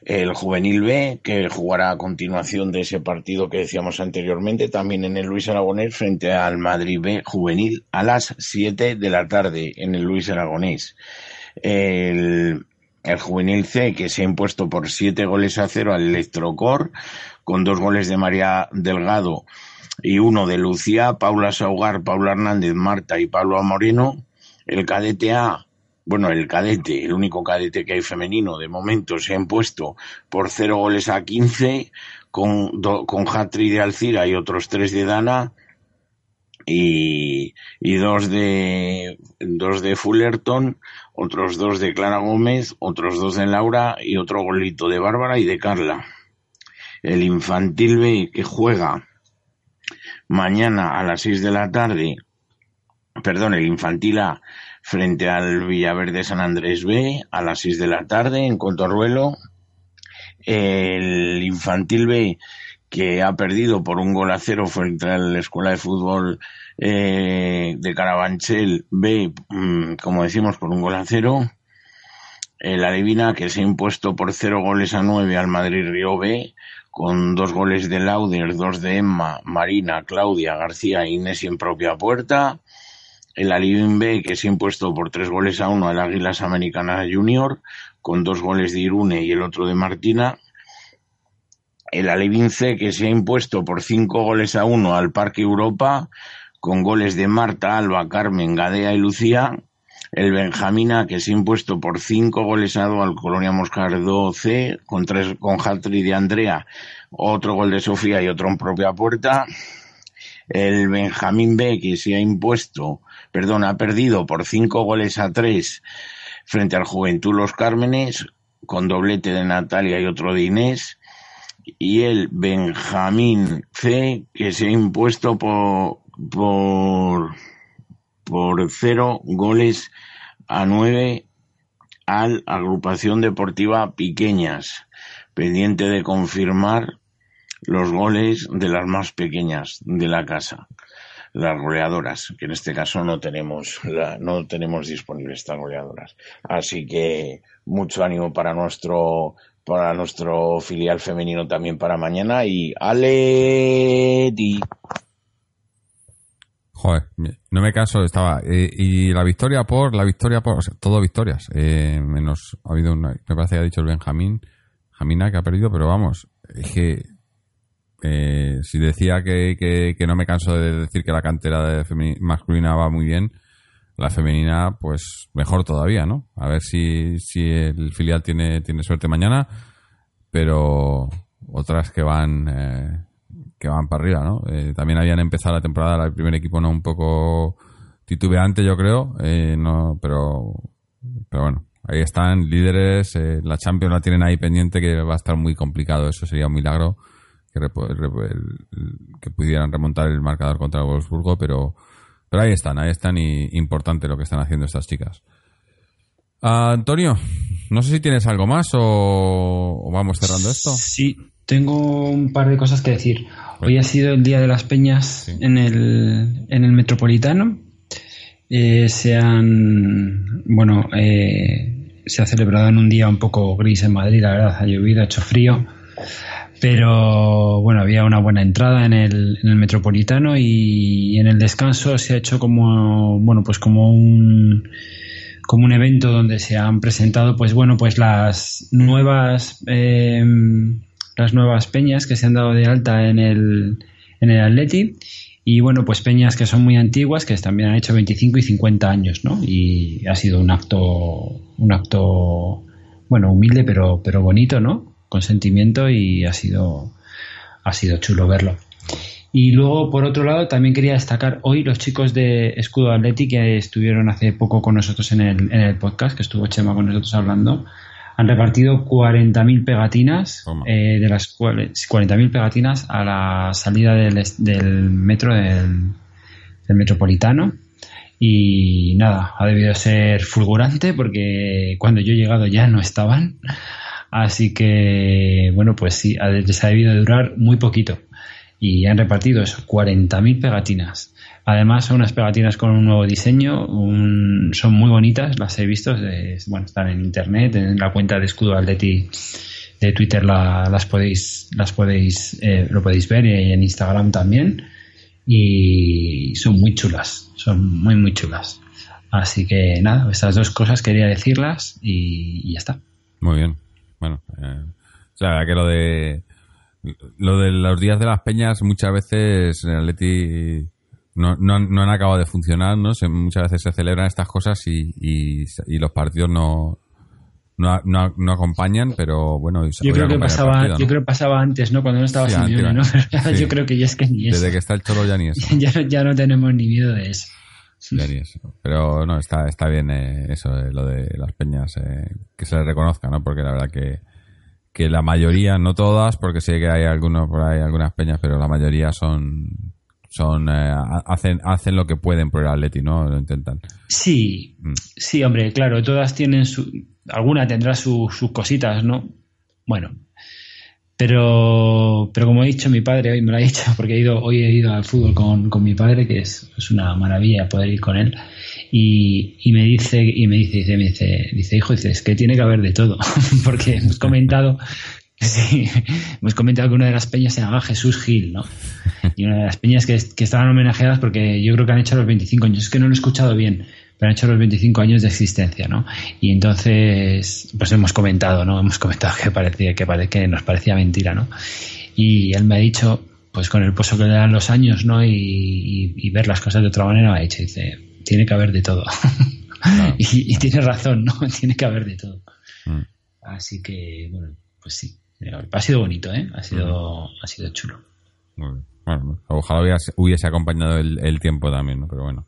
D: El juvenil B, que jugará a continuación de ese partido que decíamos anteriormente, también en el Luis Aragonés frente al Madrid B juvenil a las 7 de la tarde en el Luis Aragonés. El el juvenil C, que se ha impuesto por siete goles a cero al Electrocor, con dos goles de María Delgado y uno de Lucía, Paula Saugar, Paula Hernández, Marta y Pablo Moreno. El cadete A, bueno, el cadete, el único cadete que hay femenino de momento, se ha impuesto por cero goles a quince, con, con Hatri de Alcira y otros tres de Dana y, y dos de dos de Fullerton, otros dos de Clara Gómez, otros dos de Laura y otro golito de Bárbara y de Carla. El infantil B que juega mañana a las seis de la tarde, perdón, el infantil A frente al Villaverde San Andrés B a las seis de la tarde en Contorruelo. El infantil B que ha perdido por un gol a cero frente a la Escuela de Fútbol eh, de Carabanchel B, mm, como decimos, por un gol a cero. El Alevina, que se ha impuesto por cero goles a nueve al Madrid Río B, con dos goles de Lauder, dos de Emma, Marina, Claudia, García e Inés en propia puerta. El Alivin B, que se ha impuesto por tres goles a uno al Águilas Americana Junior, con dos goles de Irune y el otro de Martina el Alevince que se ha impuesto por cinco goles a uno al Parque Europa, con goles de Marta, Alba, Carmen, Gadea y Lucía. El Benjamina que se ha impuesto por cinco goles a dos al Colonia Moscardo C, con tres con Hatri de Andrea, otro gol de Sofía y otro en propia puerta. El Benjamín B que se ha impuesto, perdón, ha perdido por cinco goles a tres frente al Juventud Los Cármenes, con doblete de Natalia y otro de Inés y el Benjamín C, que se ha impuesto por, por, por cero goles a nueve al Agrupación Deportiva Piqueñas, pendiente de confirmar los goles de las más pequeñas de la casa, las goleadoras, que en este caso no tenemos, no tenemos disponibles estas goleadoras. Así que mucho ánimo para nuestro para nuestro filial femenino también para mañana y Aleti.
A: No me caso, estaba. Eh, y la victoria por, la victoria por, o sea, todo victorias. Eh, menos, ha habido una, me parece que ha dicho el Benjamín, Jamina que ha perdido, pero vamos, es que eh, si decía que, que, no me canso de decir que la cantera de masculina va muy bien, la femenina, pues mejor todavía, ¿no? A ver si, si el filial tiene, tiene suerte mañana, pero otras que van eh, que van para arriba, ¿no? Eh, también habían empezado la temporada, el primer equipo no un poco titubeante, yo creo, eh, no, pero, pero bueno, ahí están líderes, la Champions la tienen ahí pendiente que va a estar muy complicado, eso sería un milagro que, que pudieran remontar el marcador contra Wolfsburgo, pero pero ahí están, ahí están y importante lo que están haciendo estas chicas. Antonio, no sé si tienes algo más o, vamos cerrando esto.
B: Sí, tengo un par de cosas que decir. Hoy ha sido el Día de las Peñas en, el, en el Metropolitano. Eh, se han, bueno, eh, se ha celebrado en un día un poco gris en Madrid, la verdad, ha llovido, ha hecho frío pero bueno, había una buena entrada en el, en el Metropolitano y en el descanso se ha hecho como, bueno, pues como un como un evento donde se han presentado pues bueno pues las nuevas em, las nuevas peñas que se han dado de alta en el en el Atleti y bueno pues peñas que son muy antiguas que también han hecho 25 y 50 años no y ha sido un acto un acto bueno humilde pero pero bonito no con sentimiento y ha sido, ha sido chulo verlo. Y luego, por otro lado, también quería destacar hoy los chicos de Escudo Atleti que estuvieron hace poco con nosotros en el, en el podcast, que estuvo Chema con nosotros hablando. Han repartido 40.000 pegatinas, eh, de las cuales 40.000 pegatinas a la salida del, del metro del, del metropolitano. Y nada, ha debido ser fulgurante porque cuando yo he llegado ya no estaban. Así que, bueno, pues sí, les ha debido durar muy poquito. Y han repartido eso, 40.000 pegatinas. Además, son unas pegatinas con un nuevo diseño, son muy bonitas, las he visto, bueno, están en internet, en la cuenta de Escudo Atleti de Twitter las podéis, las podéis, eh, lo podéis ver y en Instagram también. Y son muy chulas, son muy, muy chulas. Así que nada, estas dos cosas quería decirlas y ya está.
A: Muy bien. Bueno, eh, o sea, que lo de lo de los días de las peñas muchas veces en Atleti no, no, han- no han acabado de funcionar, ¿no? Se- muchas veces se celebran estas cosas y, y, y los partidos no, no, no, no acompañan, pero bueno.
B: Yo creo que pasaba,
A: partido, ¿no?
B: yo creo que pasaba antes, ¿no? Cuando no estaba
A: Sí,
B: Simeone, ¿no? <laughs>
A: sí.
B: yo creo que ya es que ni eso.
A: Desde que está el Cholo ya ni eso. <laughs>
B: ya, no- ya no tenemos ni miedo de eso.
A: Ya ni eso. Pero no, está, está bien eh, eso, eh, lo de las peñas, eh, que se les reconozca, ¿no? Porque la verdad que, que la mayoría, no todas, porque sé que hay algunos por ahí, algunas peñas, pero la mayoría son, son, eh, ha- hacen, hacen lo que pueden por el Atleti, ¿no? Lo intentan.
B: Sí,
A: Mm.
B: sí, hombre, claro, todas tienen su. Alguna tendrá su- sus cositas, ¿no? Bueno. Pero, pero como he dicho, mi padre hoy me lo ha dicho, porque he ido, hoy he ido al fútbol con, con mi padre, que es, es una maravilla poder ir con él. Y, y me dice, y me dice, dice, me dice, dice, hijo, dice, es que tiene que haber de todo. <laughs> porque hemos comentado, <laughs> sí, hemos comentado que una de las peñas se llama Jesús Gil, ¿no? Y una de las peñas que, que estaban homenajeadas porque yo creo que han hecho los 25 años. Es que no lo he escuchado bien, pero han hecho los 25 años de existencia, ¿no? Y entonces, pues hemos comentado, ¿no? Hemos comentado que parecía que, pare- que nos parecía mentira, ¿no? Y él me ha dicho, pues con el pozo que le dan los años, ¿no? Y, y- y ver las cosas de otra manera, me ha dicho, dice, tiene que haber de todo. <laughs> y, y tiene razón, ¿no? <laughs> tiene que haber de todo.
A: Mm.
B: Así que, bueno, pues sí. Ha sido bonito, ¿eh? Ha sido, ha sido chulo.
A: Muy bien. Bueno, ojalá hubiese, hubiese acompañado el, el tiempo también, ¿no? Pero bueno,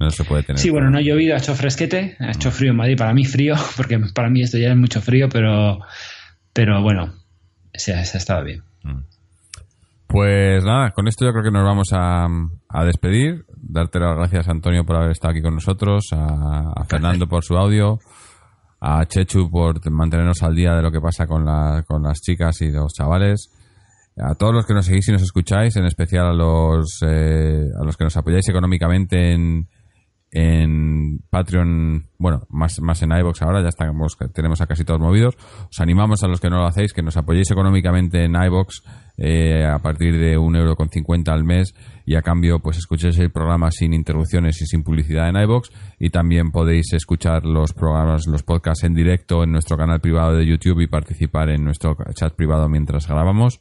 A: no se puede tener.
B: Sí, bueno, no ha llovido, ha hecho fresquete, ha hecho frío en Madrid, para mí frío, <laughs> porque para mí esto ya es mucho frío, pero, pero bueno, se ha, se ha estado bien.
A: Pues nada, con esto yo creo que nos vamos a, a despedir. Darte las gracias, Antonio, por haber estado aquí con nosotros, a, a Fernando <laughs> por su audio, a Chechu por mantenernos al día de lo que pasa con, la- con las chicas y los chavales, a todos los que nos seguís y nos escucháis, en especial a los, eh, a los que nos apoyáis económicamente en, en Patreon, bueno, más, más en iVoox ahora, ya estamos, tenemos a casi todos movidos. Os animamos a los que no lo hacéis que nos apoyéis económicamente en iVoox eh, a partir de un euro con cincuenta al mes y a cambio pues escuchéis el programa sin interrupciones y sin publicidad en iVoox y también podéis escuchar los programas, los podcasts en directo en nuestro canal privado de YouTube y participar en nuestro chat privado mientras grabamos.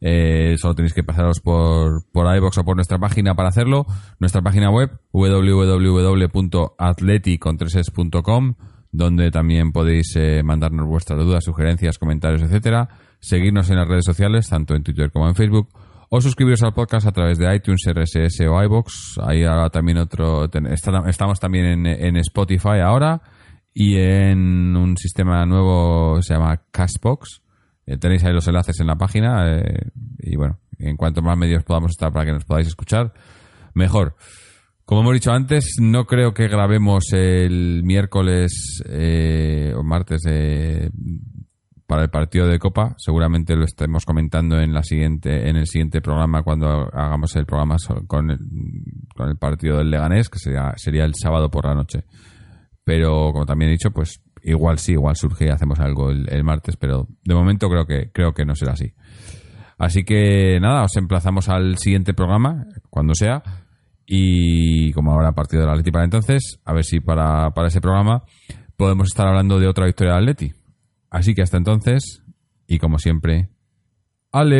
A: Eh, solo tenéis que pasaros por, por iVoox o por nuestra página para hacerlo. Nuestra página web www.atleti.com donde también podéis eh, mandarnos vuestras dudas, sugerencias, comentarios, etcétera. Seguirnos en las redes sociales, tanto en Twitter como en Facebook. O suscribiros al podcast a través de iTunes, RSS o iVoox. Ahí ahora también otro... estamos también en, en Spotify ahora y en un sistema nuevo se llama Castbox. Eh, tenéis ahí los enlaces en la página eh, y bueno, en cuanto más medios podamos estar para que nos podáis escuchar, mejor. Como hemos dicho antes, no creo que grabemos el miércoles eh, o martes para el partido de Copa. Seguramente lo estemos comentando en la siguiente en el siguiente programa cuando hagamos el programa con el, con el partido del Leganés, que sería, sería el sábado por la noche. Pero como también he dicho, pues igual sí, igual surge y hacemos algo el, martes, pero de momento creo que creo que no será así. Así que nada, os emplazamos al siguiente programa, cuando sea. Y como ahora partido del Atleti para entonces, a ver si para, para ese programa podemos estar hablando de otra victoria del Atleti. Así que hasta entonces, y como siempre, Aleti.